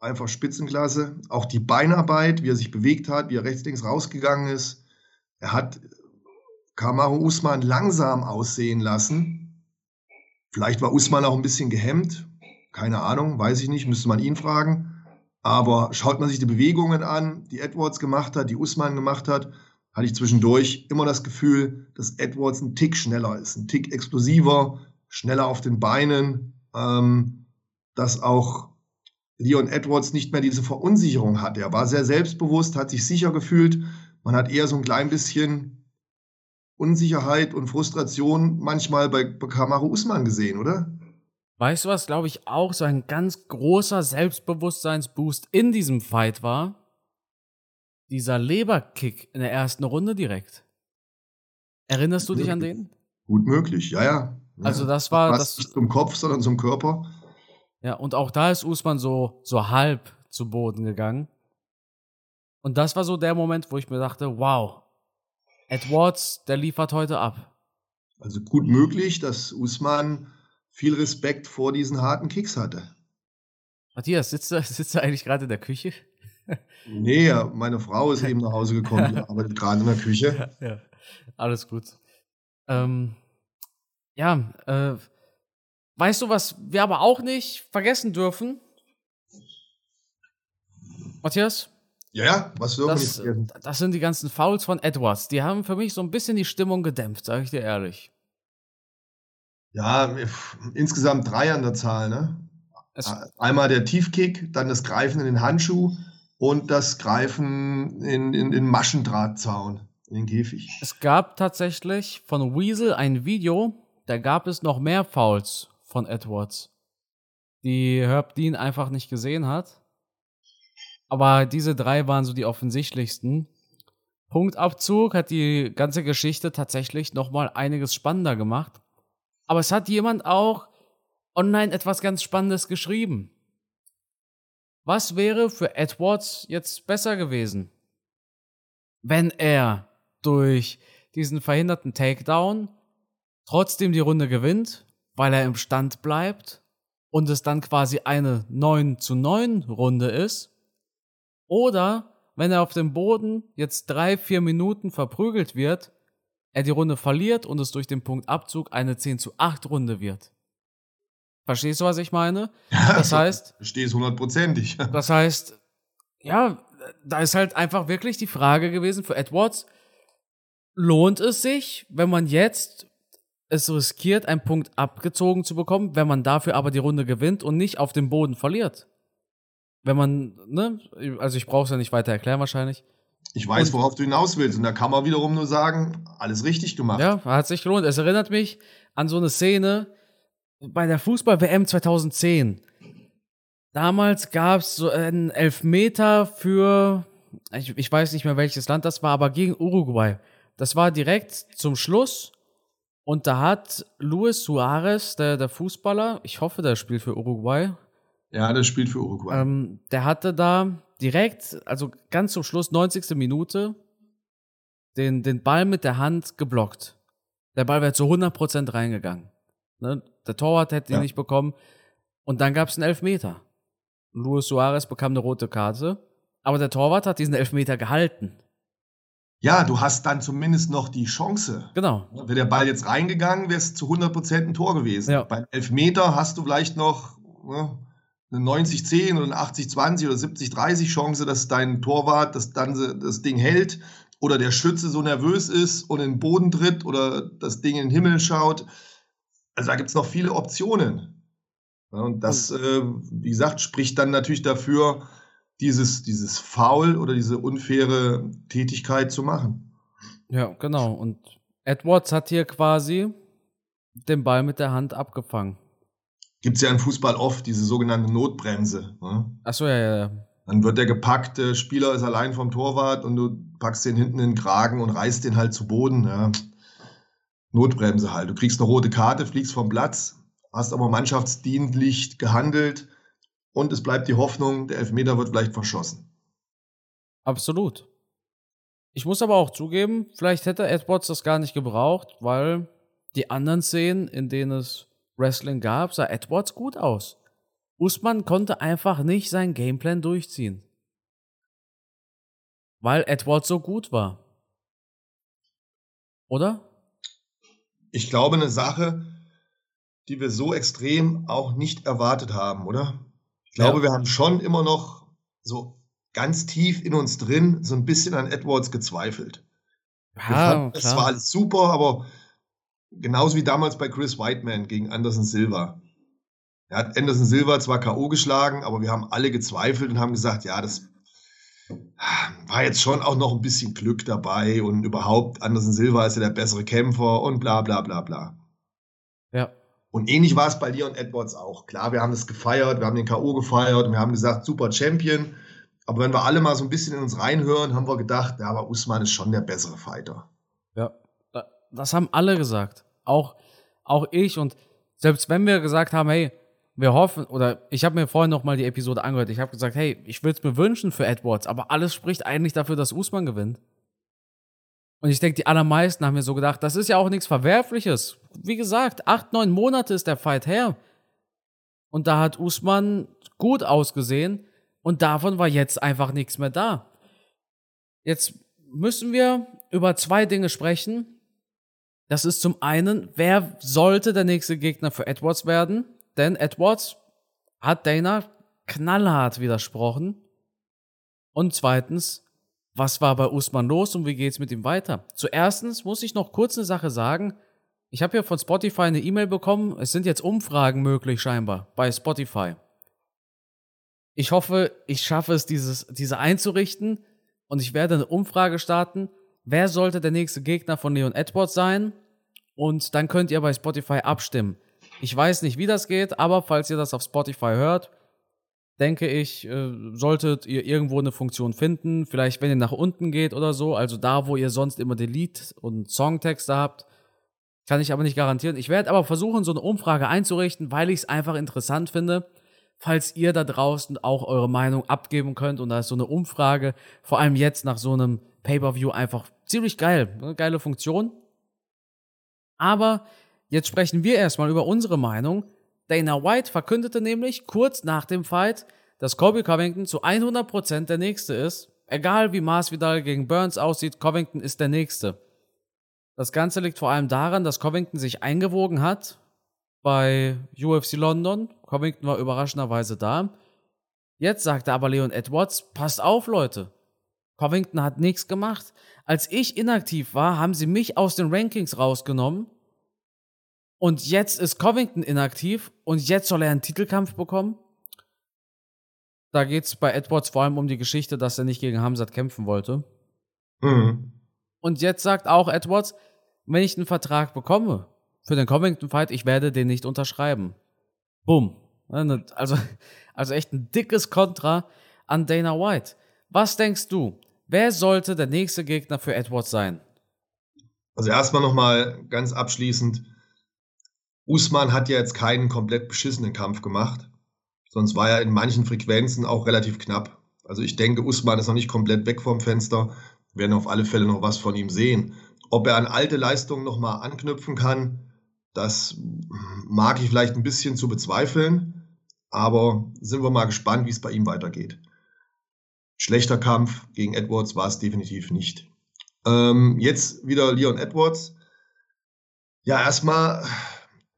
einfach Spitzenklasse. Auch die Beinarbeit, wie er sich bewegt hat, wie er rechts, links rausgegangen ist. Er hat Kamaru Usman langsam aussehen lassen. Vielleicht war Usman auch ein bisschen gehemmt. Keine Ahnung, weiß ich nicht, müsste man ihn fragen. Aber schaut man sich die Bewegungen an, die Edwards gemacht hat, die Usman gemacht hat, hatte ich zwischendurch immer das Gefühl, dass Edwards ein Tick schneller ist, ein Tick explosiver, schneller auf den Beinen, ähm, dass auch Leon Edwards nicht mehr diese Verunsicherung hat. Er war sehr selbstbewusst, hat sich sicher gefühlt. Man hat eher so ein klein bisschen Unsicherheit und Frustration manchmal bei, bei Kamaru Usman gesehen, oder? Weißt du, was, glaube ich, auch so ein ganz großer Selbstbewusstseinsboost in diesem Fight war? Dieser Leberkick in der ersten Runde direkt. Erinnerst du dich an den? Gut möglich, ja, ja. Also das war das nicht zum Kopf, sondern zum Körper. Ja, und auch da ist Usman so, so halb zu Boden gegangen. Und das war so der Moment, wo ich mir dachte, wow, Edwards, der liefert heute ab. Also gut möglich, dass Usman viel Respekt vor diesen harten Kicks hatte. Matthias, sitzt du, sitzt du eigentlich gerade in der Küche? nee, meine Frau ist eben nach Hause gekommen, die arbeitet gerade in der Küche. Ja, ja. alles gut. Ähm, ja, äh, Weißt du, was wir aber auch nicht vergessen dürfen? Matthias? Ja, ja, was dürfen das, nicht? Das sind die ganzen Fouls von Edwards. Die haben für mich so ein bisschen die Stimmung gedämpft, sage ich dir ehrlich. Ja, insgesamt drei an der Zahl, ne? Es Einmal der Tiefkick, dann das Greifen in den Handschuh und das Greifen in, in, in Maschendrahtzaun, in den Käfig. Es gab tatsächlich von Weasel ein Video, da gab es noch mehr Fouls von Edwards, die Herb Dean einfach nicht gesehen hat. Aber diese drei waren so die offensichtlichsten. Punktabzug hat die ganze Geschichte tatsächlich nochmal einiges spannender gemacht. Aber es hat jemand auch online etwas ganz Spannendes geschrieben. Was wäre für Edwards jetzt besser gewesen, wenn er durch diesen verhinderten Takedown trotzdem die Runde gewinnt, weil er im Stand bleibt und es dann quasi eine 9 zu 9 Runde ist? Oder wenn er auf dem Boden jetzt drei, vier Minuten verprügelt wird, er die Runde verliert und es durch den Punktabzug eine 10 zu 8 Runde wird. Verstehst du, was ich meine? Das heißt. Verstehe es hundertprozentig. Das heißt, ja, da ist halt einfach wirklich die Frage gewesen für Edwards, lohnt es sich, wenn man jetzt es riskiert, einen Punkt abgezogen zu bekommen, wenn man dafür aber die Runde gewinnt und nicht auf dem Boden verliert? Wenn man, ne, also ich brauche es ja nicht weiter erklären wahrscheinlich. Ich weiß, worauf du hinaus willst. Und da kann man wiederum nur sagen, alles richtig gemacht. Ja, hat sich gelohnt. Es erinnert mich an so eine Szene, bei der Fußball-WM 2010. Damals gab es so einen Elfmeter für, ich, ich weiß nicht mehr welches Land das war, aber gegen Uruguay. Das war direkt zum Schluss. Und da hat Luis Suarez, der, der Fußballer, ich hoffe, der spielt für Uruguay. Ja, der spielt für Uruguay. Ähm, der hatte da direkt, also ganz zum Schluss, 90. Minute, den, den Ball mit der Hand geblockt. Der Ball wäre zu 100% reingegangen. Ne? Der Torwart hätte ihn ja. nicht bekommen. Und dann gab es einen Elfmeter. Luis Suarez bekam eine rote Karte, aber der Torwart hat diesen Elfmeter gehalten. Ja, du hast dann zumindest noch die Chance. Genau. Wäre der Ball jetzt reingegangen, wäre es zu 100% ein Tor gewesen. Ja. Beim Elfmeter hast du vielleicht noch ne, eine 90-10 oder eine 80-20 oder 70-30 Chance, dass dein Torwart das, dann das Ding hält oder der Schütze so nervös ist und in den Boden tritt oder das Ding in den Himmel schaut also da gibt es noch viele Optionen. Ja, und das, äh, wie gesagt, spricht dann natürlich dafür, dieses, dieses Foul oder diese unfaire Tätigkeit zu machen. Ja, genau. Und Edwards hat hier quasi den Ball mit der Hand abgefangen. Gibt es ja im Fußball oft diese sogenannte Notbremse. Ne? Achso, ja, ja, ja. Dann wird der gepackte Spieler ist allein vom Torwart und du packst den hinten in den Kragen und reißt den halt zu Boden. Ja. Notbremse halt. Du kriegst eine rote Karte, fliegst vom Platz, hast aber mannschaftsdienlich gehandelt und es bleibt die Hoffnung, der Elfmeter wird vielleicht verschossen. Absolut. Ich muss aber auch zugeben, vielleicht hätte Edwards das gar nicht gebraucht, weil die anderen Szenen, in denen es Wrestling gab, sah Edwards gut aus. Usman konnte einfach nicht seinen Gameplan durchziehen. Weil Edwards so gut war. Oder? ich glaube, eine Sache, die wir so extrem auch nicht erwartet haben, oder? Ich glaube, ja. wir haben schon immer noch so ganz tief in uns drin so ein bisschen an Edwards gezweifelt. Ja, das war alles super, aber genauso wie damals bei Chris Whiteman gegen Anderson Silva. Er hat Anderson Silva zwar K.O. geschlagen, aber wir haben alle gezweifelt und haben gesagt, ja, das war jetzt schon auch noch ein bisschen Glück dabei und überhaupt Anderson Silva ist ja der bessere Kämpfer und bla bla bla bla. Ja. Und ähnlich war es bei Leon Edwards auch. Klar, wir haben es gefeiert, wir haben den K.O. gefeiert und wir haben gesagt, super Champion. Aber wenn wir alle mal so ein bisschen in uns reinhören, haben wir gedacht, ja, aber Usman ist schon der bessere Fighter. Das haben alle gesagt. Auch, auch ich und selbst wenn wir gesagt haben, hey, wir hoffen, oder ich habe mir vorhin noch mal die Episode angehört. Ich habe gesagt, hey, ich würde es mir wünschen für Edwards, aber alles spricht eigentlich dafür, dass Usman gewinnt. Und ich denke, die allermeisten haben mir so gedacht, das ist ja auch nichts Verwerfliches. Wie gesagt, acht, neun Monate ist der Fight her. Und da hat Usman gut ausgesehen und davon war jetzt einfach nichts mehr da. Jetzt müssen wir über zwei Dinge sprechen. Das ist zum einen, wer sollte der nächste Gegner für Edwards werden? denn Edwards hat Dana knallhart widersprochen. Und zweitens, was war bei Usman los und wie geht's mit ihm weiter? Zuerstens muss ich noch kurz eine Sache sagen. Ich habe hier von Spotify eine E-Mail bekommen. Es sind jetzt Umfragen möglich scheinbar bei Spotify. Ich hoffe, ich schaffe es, dieses, diese einzurichten und ich werde eine Umfrage starten. Wer sollte der nächste Gegner von Leon Edwards sein? Und dann könnt ihr bei Spotify abstimmen. Ich weiß nicht, wie das geht, aber falls ihr das auf Spotify hört, denke ich, äh, solltet ihr irgendwo eine Funktion finden. Vielleicht, wenn ihr nach unten geht oder so, also da, wo ihr sonst immer Delete und Songtexte habt, Kann ich aber nicht garantieren. Ich werde aber versuchen, so eine Umfrage einzurichten, weil ich es einfach interessant finde, falls ihr da draußen auch eure Meinung abgeben könnt. Und da ist so eine Umfrage, vor allem jetzt nach so einem Pay-per-view einfach ziemlich geil. Eine geile Funktion. Aber jetzt sprechen wir erstmal über unsere Meinung. Dana White verkündete nämlich kurz nach dem Fight, dass Colby Covington zu 100% der Nächste ist. Egal wie Masvidal gegen Burns aussieht, Covington ist der Nächste. Das Ganze liegt vor allem daran, dass Covington sich eingewogen hat bei UFC London. Covington war überraschenderweise da. Jetzt sagte aber Leon Edwards, passt auf, Leute. Covington hat nichts gemacht. Als ich inaktiv war, haben sie mich aus den Rankings rausgenommen. Und jetzt ist Covington inaktiv und jetzt soll er einen Titelkampf bekommen. Da geht es bei Edwards vor allem um die Geschichte, dass er nicht gegen Hamzat kämpfen wollte. Mhm. Und jetzt sagt auch Edwards, wenn ich einen Vertrag bekomme für den Covington-Fight, ich werde den nicht unterschreiben. Bumm. Also, also echt ein dickes Kontra an Dana White. Was denkst du? Wer sollte der nächste Gegner für Edwards sein? Also erstmal nochmal ganz abschließend. Usman hat ja jetzt keinen komplett beschissenen Kampf gemacht. Sonst war er in manchen Frequenzen auch relativ knapp. Also ich denke, Usman ist noch nicht komplett weg vom Fenster. Wir werden auf alle Fälle noch was von ihm sehen. Ob er an alte Leistungen nochmal anknüpfen kann, das mag ich vielleicht ein bisschen zu bezweifeln. Aber sind wir mal gespannt, wie es bei ihm weitergeht. Schlechter Kampf gegen Edwards war es definitiv nicht. Ähm, jetzt wieder Leon Edwards. Ja, erstmal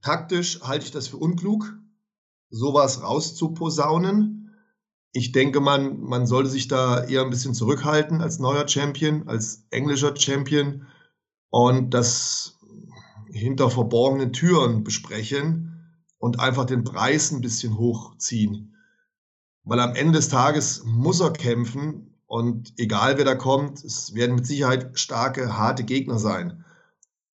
taktisch halte ich das für unklug, sowas rauszuposaunen. Ich denke, man, man sollte sich da eher ein bisschen zurückhalten als neuer Champion, als englischer Champion und das hinter verborgenen Türen besprechen und einfach den Preis ein bisschen hochziehen. Weil am Ende des Tages muss er kämpfen und egal wer da kommt, es werden mit Sicherheit starke, harte Gegner sein.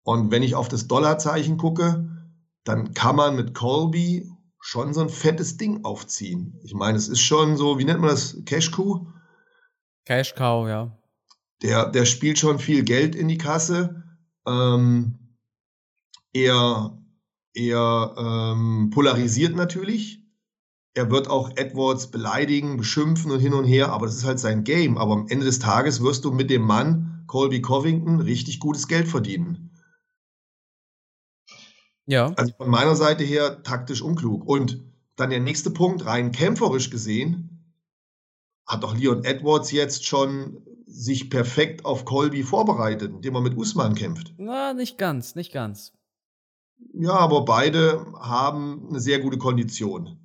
Und wenn ich auf das Dollarzeichen gucke, dann kann man mit Colby schon so ein fettes Ding aufziehen. Ich meine, es ist schon so, wie nennt man das? Cash Cow? Cash Cow, ja. Der, der spielt schon viel Geld in die Kasse. Ähm, er er ähm, polarisiert natürlich. Er wird auch Edwards beleidigen, beschimpfen und hin und her, aber das ist halt sein Game. Aber am Ende des Tages wirst du mit dem Mann Colby Covington richtig gutes Geld verdienen. Ja. Also von meiner Seite her taktisch unklug. Und dann der nächste Punkt, rein kämpferisch gesehen, hat doch Leon Edwards jetzt schon sich perfekt auf Colby vorbereitet, indem er mit Usman kämpft. Na, nicht ganz, nicht ganz. Ja, aber beide haben eine sehr gute Kondition.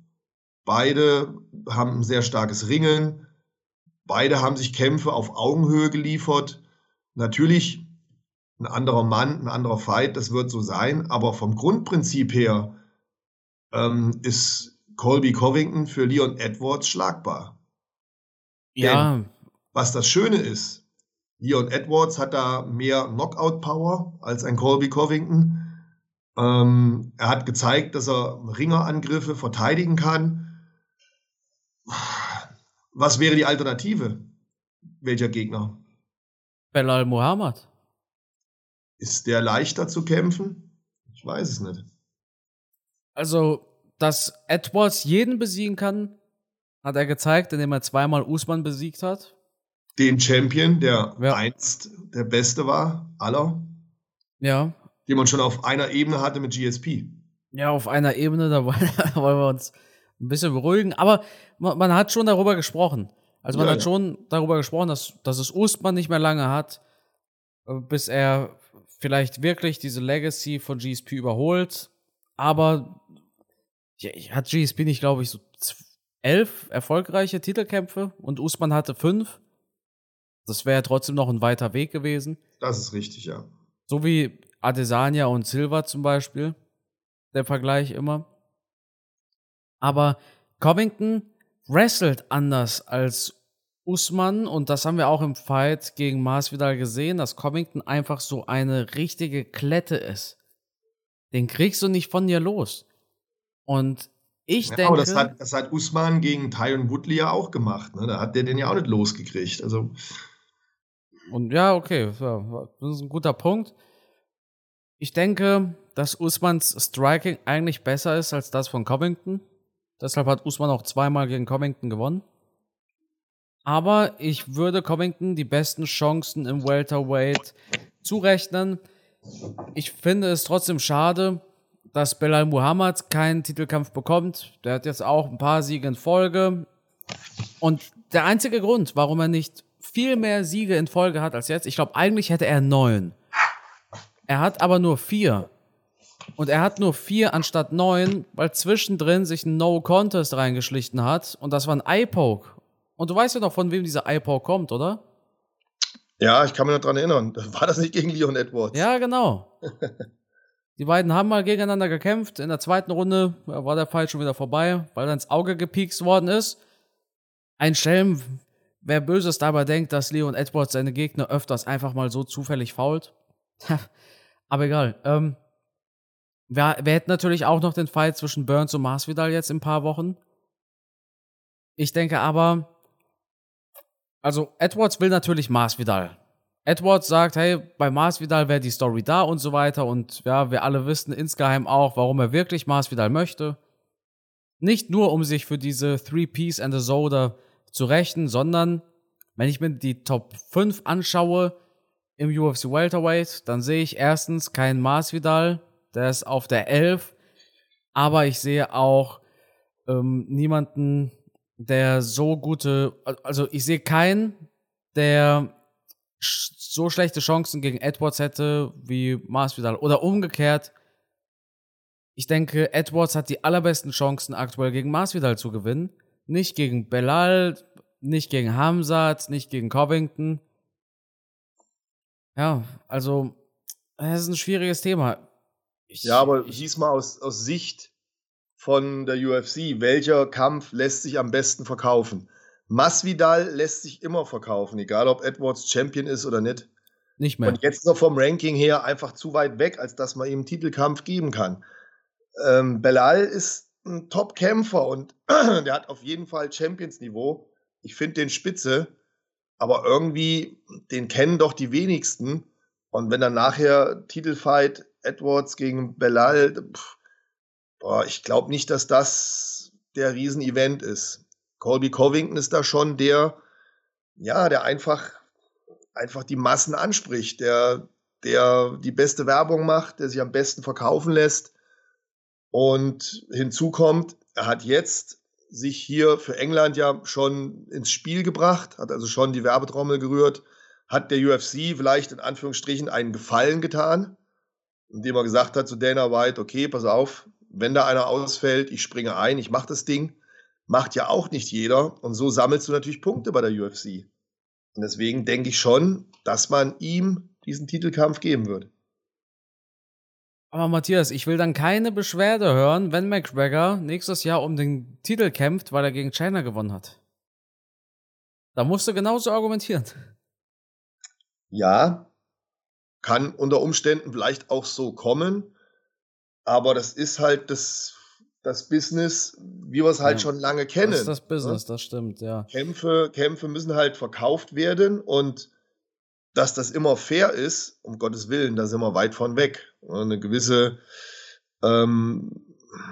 Beide haben ein sehr starkes Ringen. Beide haben sich Kämpfe auf Augenhöhe geliefert. Natürlich ein anderer Mann, ein anderer Fight, das wird so sein, aber vom Grundprinzip her ähm, ist Colby Covington für Leon Edwards schlagbar. Ja. Denn, was das Schöne ist, Leon Edwards hat da mehr Knockout-Power als ein Colby Covington. Ähm, er hat gezeigt, dass er Ringerangriffe verteidigen kann. Was wäre die Alternative? Welcher Gegner? Belal Muhammad. Ist der leichter zu kämpfen? Ich weiß es nicht. Also, dass Edwards jeden besiegen kann, hat er gezeigt, indem er zweimal Usman besiegt hat. Den Champion, der ja. einst der beste war, aller. Ja, den man schon auf einer Ebene hatte mit GSP. Ja, auf einer Ebene, da wollen, wir uns ein bisschen beruhigen. Aber man, man hat schon darüber gesprochen. Also man ja, hat ja. schon darüber gesprochen, dass, dass es Ustmann nicht mehr lange hat, äh, bis er vielleicht wirklich diese Legacy von GSP überholt. Aber ja, hat GSP nicht, glaube ich, so elf erfolgreiche Titelkämpfe und Usman hatte fünf. Das wäre trotzdem noch ein weiter Weg gewesen. Das ist richtig, ja. So wie Adesanya und Silva zum Beispiel. Der Vergleich immer. Aber Covington wrestelt anders als Usman und das haben wir auch im Fight gegen Masvidal gesehen, dass Covington einfach so eine richtige Klette ist. Den kriegst du nicht von dir los. Und ich ja, denke. Aber das hat, das hat Usman gegen Tyron Woodley ja auch gemacht. Ne? Da hat der den ja auch nicht losgekriegt. Also. Und ja, okay, das ist ein guter Punkt. Ich denke, dass Usmans Striking eigentlich besser ist als das von Covington. Deshalb hat Usman auch zweimal gegen Covington gewonnen. Aber ich würde Covington die besten Chancen im Welterweight zurechnen. Ich finde es trotzdem schade, dass Belal Muhammad keinen Titelkampf bekommt. Der hat jetzt auch ein paar Siege in Folge. Und der einzige Grund, warum er nicht viel mehr Siege in Folge hat als jetzt, ich glaube, eigentlich hätte er neun. Er hat aber nur vier. Und er hat nur vier anstatt neun, weil zwischendrin sich ein No-Contest reingeschlichen hat. Und das war ein Eye-Poke. Und du weißt ja noch, von wem dieser Eye-Poke kommt, oder? Ja, ich kann mich noch dran erinnern. War das nicht gegen Leon Edwards? Ja, genau. Die beiden haben mal gegeneinander gekämpft. In der zweiten Runde war der Fight schon wieder vorbei, weil er ins Auge gepiekst worden ist. Ein Schelm, wer Böses dabei denkt, dass Leon Edwards seine Gegner öfters einfach mal so zufällig fault. Aber egal. Ähm, wir, wir hätten natürlich auch noch den Fight zwischen Burns und Masvidal jetzt in ein paar Wochen. Ich denke aber, also Edwards will natürlich Masvidal. Edwards sagt, hey, bei Masvidal wäre die Story da und so weiter und ja, wir alle wissen insgeheim auch, warum er wirklich Masvidal möchte. Nicht nur, um sich für diese Three Piece and a Soda zu rächen, sondern wenn ich mir die Top 5 anschaue im UFC Welterweight, dann sehe ich erstens keinen Masvidal, der ist auf der 11, aber ich sehe auch ähm, niemanden, der so gute, also ich sehe keinen, der so schlechte Chancen gegen Edwards hätte wie Masvidal. Oder umgekehrt, ich denke, Edwards hat die allerbesten Chancen aktuell gegen Masvidal zu gewinnen. Nicht gegen Belal, nicht gegen Hamzat, nicht gegen Covington. Ja, also, es ist ein schwieriges Thema. Ich, ja, aber ich, hieß mal aus, aus Sicht von der UFC, welcher Kampf lässt sich am besten verkaufen? Masvidal lässt sich immer verkaufen, egal ob Edwards Champion ist oder nicht. Nicht mehr. Und jetzt ist er vom Ranking her einfach zu weit weg, als dass man ihm einen Titelkampf geben kann. Ähm, Belal ist ein Top-Kämpfer und der hat auf jeden Fall Champions-Niveau. Ich finde den spitze, aber irgendwie, den kennen doch die wenigsten. Und wenn dann nachher Titelfight Edwards gegen Belal, pff, boah, ich glaube nicht, dass das der Riesenevent ist. Colby Covington ist da schon der, ja, der einfach, einfach die Massen anspricht, der, der die beste Werbung macht, der sich am besten verkaufen lässt. Und hinzu kommt, er hat jetzt sich hier für England ja schon ins Spiel gebracht, hat also schon die Werbetrommel gerührt, hat der UFC vielleicht in Anführungsstrichen einen Gefallen getan, indem er gesagt hat zu Dana White, okay, pass auf, wenn da einer ausfällt, ich springe ein, ich mache das Ding. Macht ja auch nicht jeder. Und so sammelst du natürlich Punkte bei der UFC. Und deswegen denke ich schon, dass man ihm diesen Titelkampf geben wird. Aber Matthias, ich will dann keine Beschwerde hören, wenn McGregor nächstes Jahr um den Titel kämpft, weil er gegen China gewonnen hat. Da musst du genauso argumentieren. Ja, kann unter Umständen vielleicht auch so kommen, aber das ist halt das das Business, wie wir es halt ja, schon lange kennen. Das ist das ne? Business, ja? das stimmt, ja. Kämpfe, Kämpfe müssen halt verkauft werden und dass das immer fair ist, um Gottes Willen, da sind wir weit von weg. Eine gewisse, ähm,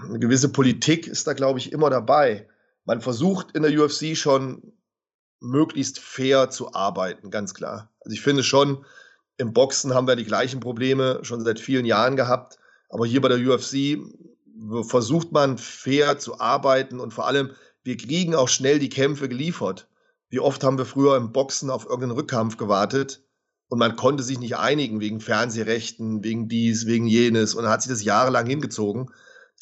eine gewisse Politik ist da, glaube ich, immer dabei. Man versucht in der UFC schon möglichst fair zu arbeiten, ganz klar. Also ich finde schon, im Boxen haben wir die gleichen Probleme schon seit vielen Jahren gehabt. Aber hier bei der UFC versucht man fair zu arbeiten und vor allem, wir kriegen auch schnell die Kämpfe geliefert. Wie oft haben wir früher im Boxen auf irgendeinen Rückkampf gewartet und man konnte sich nicht einigen wegen Fernsehrechten, wegen dies, wegen jenes und hat sich das jahrelang hingezogen.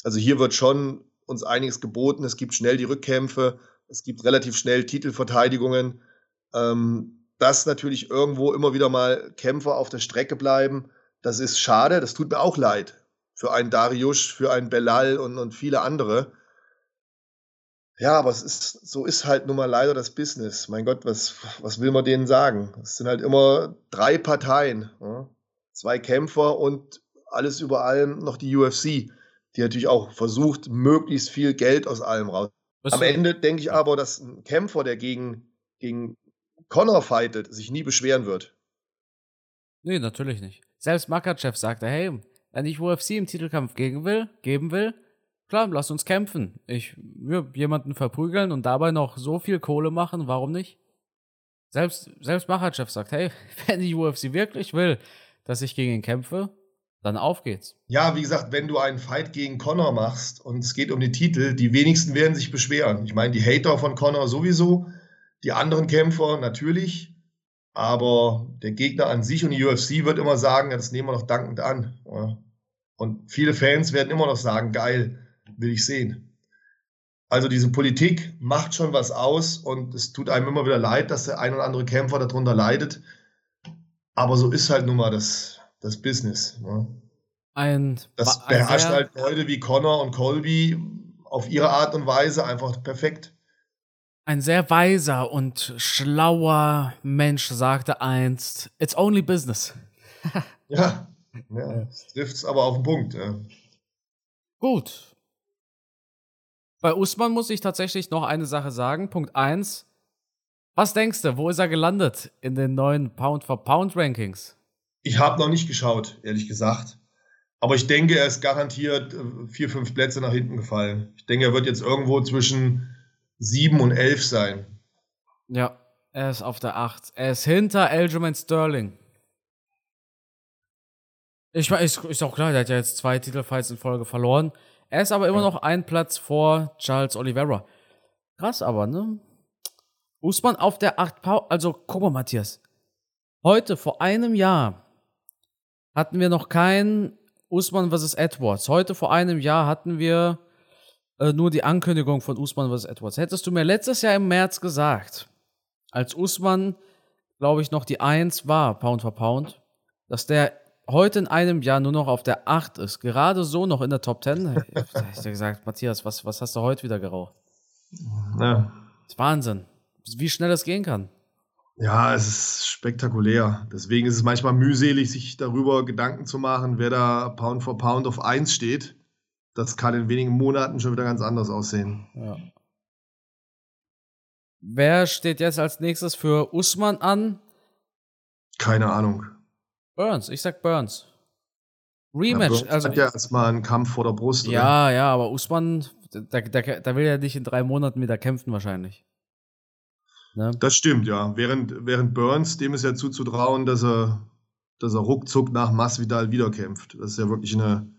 Also hier wird schon uns einiges geboten. Es gibt schnell die Rückkämpfe, es gibt relativ schnell Titelverteidigungen. Ähm, dass natürlich irgendwo immer wieder mal Kämpfer auf der Strecke bleiben, das ist schade, das tut mir auch leid für einen Darius, für einen Belal und, und viele andere. Ja, aber es ist, so ist halt nun mal leider das Business. Mein Gott, was, was will man denen sagen? Es sind halt immer drei Parteien. Ja? Zwei Kämpfer und alles über allem noch die UFC, die natürlich auch versucht, möglichst viel Geld aus allem raus. Was Am Ende denke ich aber, dass ein Kämpfer, der gegen, gegen Connor fightet, sich nie beschweren wird. Nee, natürlich nicht. Selbst Makachev sagte, hey, wenn ich UFC im Titelkampf gegen will, geben will, klar, lass uns kämpfen. Ich will jemanden verprügeln und dabei noch so viel Kohle machen, warum nicht? Selbst, selbst Machachev sagt, hey, wenn die UFC wirklich will, dass ich gegen ihn kämpfe, dann auf geht's. Ja, wie gesagt, wenn du einen Fight gegen Connor machst und es geht um den Titel, die wenigsten werden sich beschweren. Ich meine, die Hater von Connor sowieso, die anderen Kämpfer natürlich, aber der Gegner an sich und die UFC wird immer sagen, ja, das nehmen wir noch dankend an. Ja. Und viele Fans werden immer noch sagen, geil, will ich sehen. Also diese Politik macht schon was aus und es tut einem immer wieder leid, dass der ein oder andere Kämpfer darunter leidet. Aber so ist halt nun mal das, das Business. Ne? Ein, das beherrscht halt Leute wie Connor und Colby auf ihre Art und Weise einfach perfekt. Ein sehr weiser und schlauer Mensch sagte einst, it's only business. ja, ja trifft es aber auf den Punkt. Ja. Gut. Bei Usman muss ich tatsächlich noch eine Sache sagen. Punkt 1. Was denkst du, wo ist er gelandet in den neuen Pound-for-Pound-Rankings? Ich habe noch nicht geschaut, ehrlich gesagt. Aber ich denke, er ist garantiert äh, vier, fünf Plätze nach hinten gefallen. Ich denke, er wird jetzt irgendwo zwischen sieben und elf sein. Ja, er ist auf der acht. Er ist hinter Aljamain Sterling. Ich weiß, ist, ist auch klar, der hat ja jetzt zwei Titelfights in Folge verloren. Er ist aber immer ja. noch ein Platz vor Charles Oliveira. Krass aber, ne? Usman auf der 8 Pau Also, guck mal, Matthias. Heute, vor einem Jahr, hatten wir noch kein Usman vs. Edwards. Heute, vor einem Jahr, hatten wir äh, nur die Ankündigung von Usman vs. Edwards. Hättest du mir letztes Jahr im März gesagt, als Usman, glaube ich, noch die 1 war, Pound for Pound, dass der heute in einem Jahr nur noch auf der 8 ist, gerade so noch in der Top 10, hätte ich gesagt, Matthias, was, was hast du heute wieder geraucht? Ja. Das ist Wahnsinn, wie schnell das gehen kann. Ja, es ist spektakulär. Deswegen ist es manchmal mühselig, sich darüber Gedanken zu machen, wer da Pound for Pound auf 1 steht das kann in wenigen Monaten schon wieder ganz anders aussehen. Ja. Wer steht jetzt als nächstes für Usman an? Keine Ahnung. Burns, ich sag Burns. Rematch. Ja, Burns also, hat ja erstmal einen Kampf vor der Brust. Ja, oder? ja, aber Usman, da, da, da will er nicht in drei Monaten wieder kämpfen, wahrscheinlich. Ne? Das stimmt, ja. Während, während Burns, dem ist ja zuzutrauen, dass er, dass er ruckzuck nach Masvidal wiederkämpft. Das ist ja wirklich eine,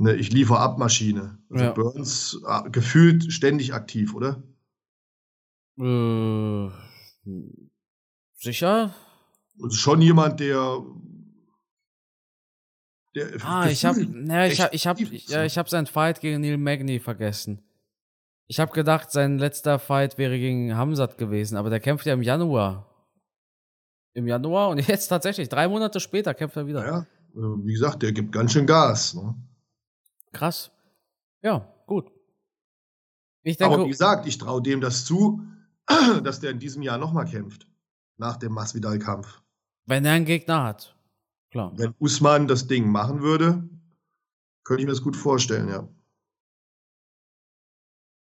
eine Ich liefere ab Maschine. Also ja. Burns äh, gefühlt ständig aktiv, oder? Äh, sicher? Also schon jemand, der der ah, ich habe ja, ich habe ich habe ja, ich habe seinen Fight gegen Neil Magny vergessen. Ich habe gedacht, sein letzter Fight wäre gegen Hamzat gewesen, aber der kämpft ja im Januar. Im Januar und jetzt tatsächlich drei Monate später kämpft er wieder. Ja, also wie gesagt, der gibt ganz schön Gas. Ne? Krass. Ja, gut. Ich denke, Aber wie gesagt, ich traue dem das zu, dass der in diesem Jahr nochmal kämpft. Nach dem Masvidal-Kampf. Wenn er einen Gegner hat. Klar. Wenn Usman das Ding machen würde, könnte ich mir das gut vorstellen, ja.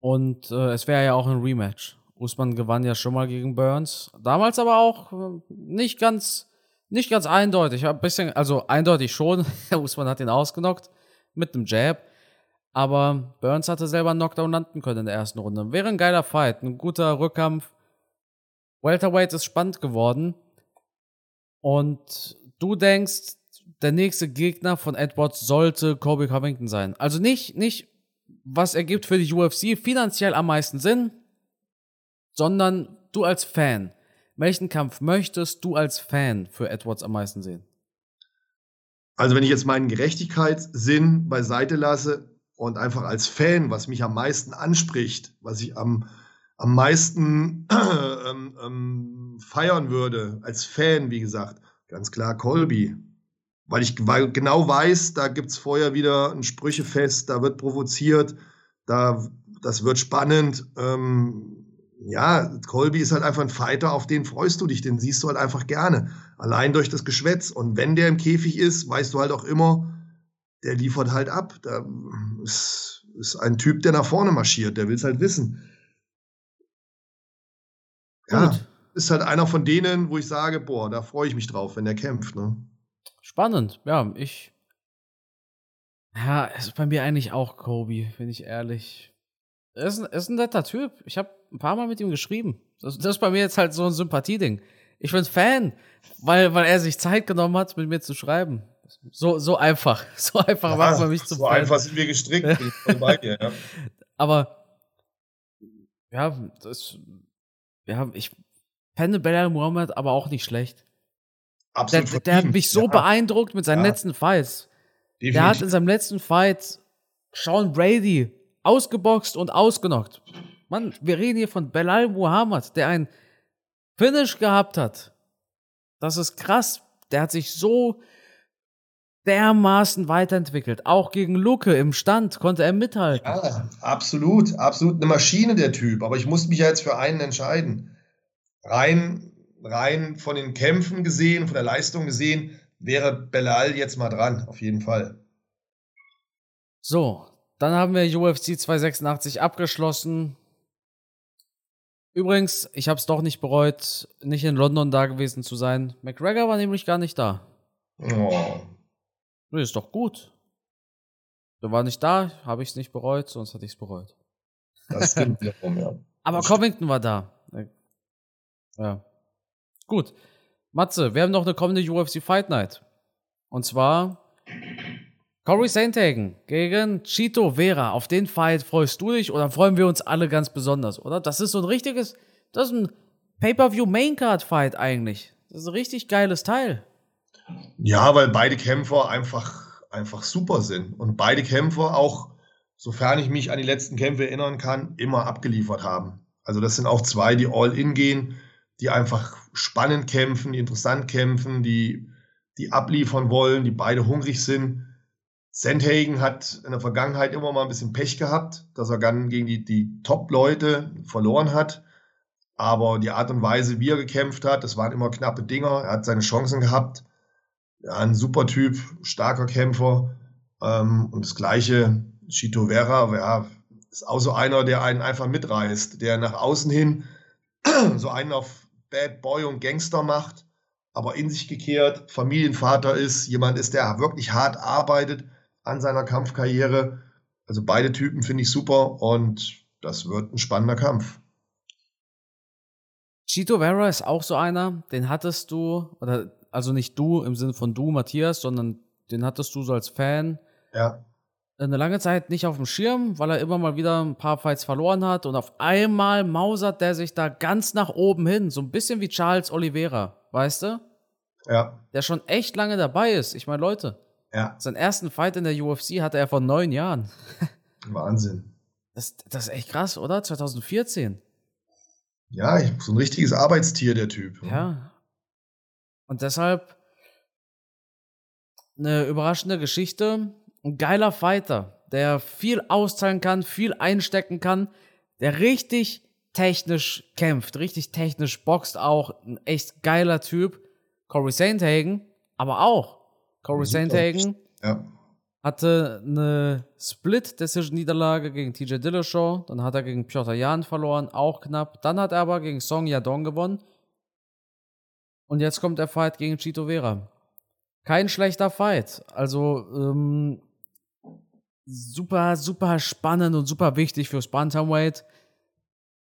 Und äh, es wäre ja auch ein Rematch. Usman gewann ja schon mal gegen Burns. Damals aber auch äh, nicht ganz, nicht ganz eindeutig. Ein bisschen, also eindeutig schon. Usman hat ihn ausgenockt mit einem Jab. Aber Burns hatte selber einen Knockdown landen können in der ersten Runde. Wäre ein geiler Fight, ein guter Rückkampf. Welterweight ist spannend geworden. Und du denkst, der nächste Gegner von Edwards sollte Kobe Covington sein. Also nicht, nicht, was ergibt für die UFC finanziell am meisten Sinn, sondern du als Fan. Welchen Kampf möchtest du als Fan für Edwards am meisten sehen? Also wenn ich jetzt meinen Gerechtigkeitssinn beiseite lasse und einfach als Fan, was mich am meisten anspricht, was ich am, am meisten ähm, ähm, feiern würde, als Fan, wie gesagt, ganz klar Colby. Weil ich weil genau weiß, da gibt es vorher wieder ein Sprüchefest, da wird provoziert, da, das wird spannend. Ähm, ja, Colby ist halt einfach ein Fighter, auf den freust du dich, den siehst du halt einfach gerne. Allein durch das Geschwätz. Und wenn der im Käfig ist, weißt du halt auch immer, der liefert halt ab. Da ist, ist ein Typ, der nach vorne marschiert, der will es halt wissen. Ja, Gut. ist halt einer von denen, wo ich sage, boah, da freue ich mich drauf, wenn der kämpft. Ne? Spannend, ja, ich Ja, ist bei mir eigentlich auch Kobe, bin ich ehrlich. Er ist, ein, ist ein netter Typ. Ich habe ein paar Mal mit ihm geschrieben. Das, das ist bei mir jetzt halt so ein Sympathieding. Ich bin Fan, weil, weil er sich Zeit genommen hat, mit mir zu schreiben. So, so einfach. So einfach ja, macht man mich zum So Fan. einfach sind wir gestrickt. Dir, ja. Aber, ja, das, ja, ich fände Belal Muhammad aber auch nicht schlecht. Absolut. Der, der hat mich so ja. beeindruckt mit seinen letzten Fights. Definitiv. Der hat in seinem letzten Fight Sean Brady ausgeboxt und ausgenockt. Mann, wir reden hier von Belal Muhammad, der ein Finish gehabt hat. Das ist krass. Der hat sich so dermaßen weiterentwickelt. Auch gegen Luke im Stand konnte er mithalten. Ja, absolut, absolut eine Maschine der Typ. Aber ich muss mich ja jetzt für einen entscheiden. Rein, rein von den Kämpfen gesehen, von der Leistung gesehen, wäre Belal jetzt mal dran, auf jeden Fall. So, dann haben wir UFC 286 abgeschlossen. Übrigens, ich habe es doch nicht bereut, nicht in London da gewesen zu sein. McGregor war nämlich gar nicht da. Oh. Nee, ist doch gut. Der war nicht da, habe ich es nicht bereut, sonst hätte ich es bereut. Das stimmt wiederum, ja. Aber Covington war da. Ja. Gut. Matze, wir haben noch eine kommende UFC Fight Night. Und zwar Corey Sandhagen gegen Chito Vera. Auf den Fight freust du dich oder freuen wir uns alle ganz besonders, oder? Das ist so ein richtiges, das ist ein Pay-Per-View Maincard Fight eigentlich. Das ist ein richtig geiles Teil. Ja, weil beide Kämpfer einfach, einfach super sind und beide Kämpfer auch, sofern ich mich an die letzten Kämpfe erinnern kann, immer abgeliefert haben. Also das sind auch zwei, die all in gehen, die einfach spannend kämpfen, die interessant kämpfen, die, die abliefern wollen, die beide hungrig sind. Sandhagen hat in der Vergangenheit immer mal ein bisschen Pech gehabt, dass er dann gegen die, die Top-Leute verloren hat. Aber die Art und Weise, wie er gekämpft hat, das waren immer knappe Dinger. Er hat seine Chancen gehabt. Ja, ein super Typ, starker Kämpfer. Ähm, und das gleiche, Chito Vera, ja, ist auch so einer, der einen einfach mitreißt, der nach außen hin so einen auf Bad Boy und Gangster macht, aber in sich gekehrt, Familienvater ist, jemand ist, der wirklich hart arbeitet an seiner Kampfkarriere. Also beide Typen finde ich super und das wird ein spannender Kampf. Chito Vera ist auch so einer, den hattest du, oder also nicht du im Sinne von du, Matthias, sondern den hattest du so als Fan. Ja. Eine lange Zeit nicht auf dem Schirm, weil er immer mal wieder ein paar Fights verloren hat und auf einmal mausert der sich da ganz nach oben hin, so ein bisschen wie Charles Oliveira, weißt du? Ja. Der schon echt lange dabei ist. Ich meine, Leute, ja. seinen ersten Fight in der UFC hatte er vor neun Jahren. Wahnsinn. Das, das ist echt krass, oder? 2014. Ja, so ein richtiges Arbeitstier, der Typ. Ja. Und deshalb eine überraschende Geschichte. Ein geiler Fighter, der viel austeilen kann, viel einstecken kann, der richtig technisch kämpft, richtig technisch boxt auch. Ein echt geiler Typ. Corey Sandhagen, aber auch. Corey Sandhagen ja. hatte eine Split-Decision-Niederlage gegen TJ Dillashaw. Dann hat er gegen Piotr Jan verloren, auch knapp. Dann hat er aber gegen Song Yadong gewonnen. Und jetzt kommt der Fight gegen Chito Vera. Kein schlechter Fight. Also ähm, super, super spannend und super wichtig fürs Bantamweight.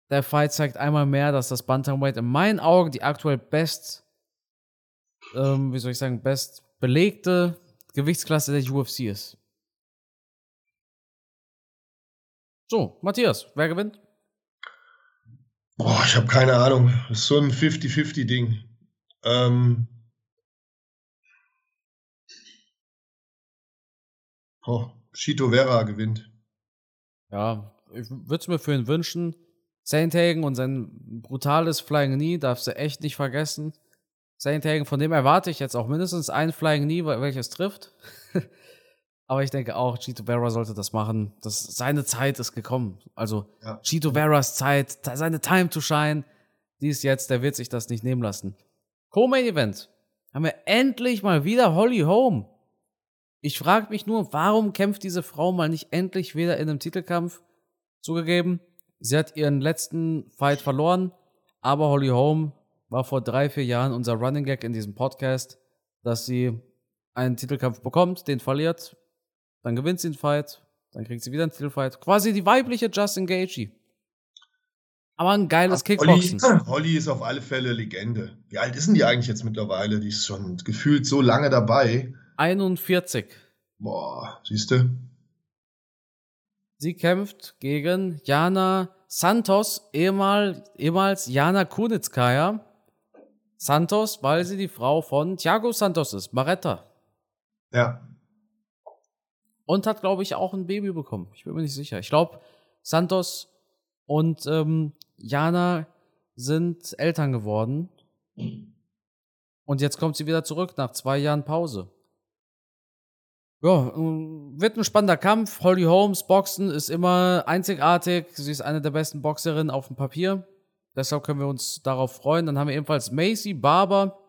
Der Fight zeigt einmal mehr, dass das Bantamweight in meinen Augen die aktuell best, ähm, wie soll ich sagen, best belegte Gewichtsklasse der UFC ist. So, Matthias, wer gewinnt? Boah, ich habe keine Ahnung. Das ist so ein 50-50-Ding. Ähm, oh, Chito Vera gewinnt. Ja, ich würde es mir für ihn wünschen. Sainthagen und sein brutales Flying Knee darfst du echt nicht vergessen. Sainthagen, von dem erwarte ich jetzt auch mindestens ein Flying Knee, welches trifft. Aber ich denke auch, Chito Vera sollte das machen. Das, seine Zeit ist gekommen. Also ja. Chito Veras Zeit, seine Time to shine, die ist jetzt, der wird sich das nicht nehmen lassen. Co-Main Event. Haben wir endlich mal wieder Holly Holm. Ich frage mich nur, warum kämpft diese Frau mal nicht endlich wieder in einem Titelkampf? Zugegeben, sie hat ihren letzten Fight verloren, aber Holly Holm war vor drei, vier Jahren unser Running Gag in diesem Podcast, dass sie einen Titelkampf bekommt, den verliert, dann gewinnt sie einen Fight, dann kriegt sie wieder einen Titelfight. Quasi die weibliche Justin Gaethje. Aber ein geiles Kickboxen. Holly, Holly ist auf alle Fälle Legende. Wie alt ist denn die eigentlich jetzt mittlerweile? Die ist schon gefühlt so lange dabei. 41. Boah, siehst du? Sie kämpft gegen Jana Santos, ehemal, ehemals Jana Kunitskaya. Santos, weil sie die Frau von Thiago Santos ist, Maretta. Ja. Und hat, glaube ich, auch ein Baby bekommen. Ich bin mir nicht sicher. Ich glaube, Santos und ähm, Jana sind Eltern geworden. Und jetzt kommt sie wieder zurück nach zwei Jahren Pause. Ja, äh, wird ein spannender Kampf. Holly Holmes, Boxen ist immer einzigartig. Sie ist eine der besten Boxerinnen auf dem Papier. Deshalb können wir uns darauf freuen. Dann haben wir ebenfalls Macy Barber.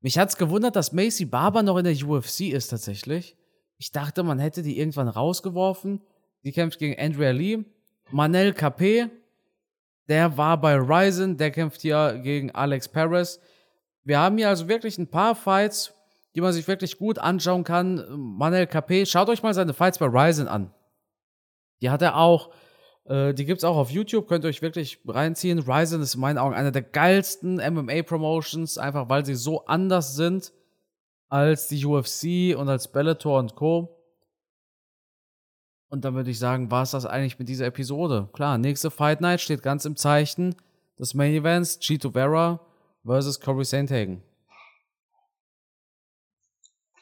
Mich hat's gewundert, dass Macy Barber noch in der UFC ist tatsächlich. Ich dachte, man hätte die irgendwann rausgeworfen. Die kämpft gegen Andrea Lee. Manel Capet, der war bei Ryzen, der kämpft hier gegen Alex Perez. Wir haben hier also wirklich ein paar Fights, die man sich wirklich gut anschauen kann. Manel KP, schaut euch mal seine Fights bei Ryzen an. Die hat er auch, äh, die gibt's auch auf YouTube, könnt ihr euch wirklich reinziehen. Ryzen ist in meinen Augen einer der geilsten MMA-Promotions, einfach weil sie so anders sind als die UFC und als Bellator und Co. Und dann würde ich sagen, war es das eigentlich mit dieser Episode. Klar, nächste Fight Night steht ganz im Zeichen des Main Events Chito Vera versus Corey Sandhagen.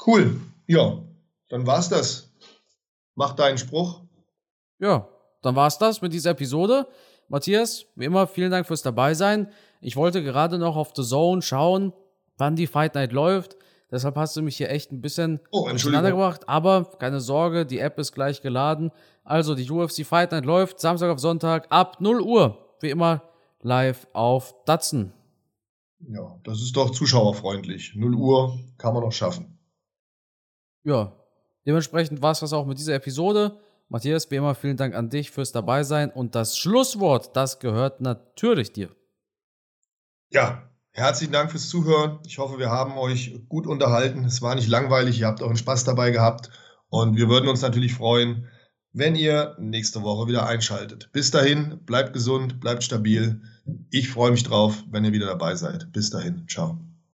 Cool. Ja, dann war's das. Mach deinen Spruch. Ja, dann war's das mit dieser Episode. Matthias, wie immer, vielen Dank fürs Dabeisein. Ich wollte gerade noch auf The Zone schauen, wann die Fight Night läuft. Deshalb hast du mich hier echt ein bisschen oh, durcheinander gebracht. Aber keine Sorge, die App ist gleich geladen. Also die UFC Fight Night läuft Samstag auf Sonntag ab 0 Uhr. Wie immer live auf Datsen. Ja, das ist doch zuschauerfreundlich. 0 Uhr kann man noch schaffen. Ja, dementsprechend war es das auch mit dieser Episode. Matthias, wie immer, vielen Dank an dich fürs Dabeisein. Und das Schlusswort, das gehört natürlich dir. Ja, herzlichen Dank fürs Zuhören. Ich hoffe, wir haben euch gut unterhalten. Es war nicht langweilig, ihr habt euren Spaß dabei gehabt. Und wir würden uns natürlich freuen, wenn ihr nächste Woche wieder einschaltet. Bis dahin, bleibt gesund, bleibt stabil. Ich freue mich drauf, wenn ihr wieder dabei seid. Bis dahin, ciao.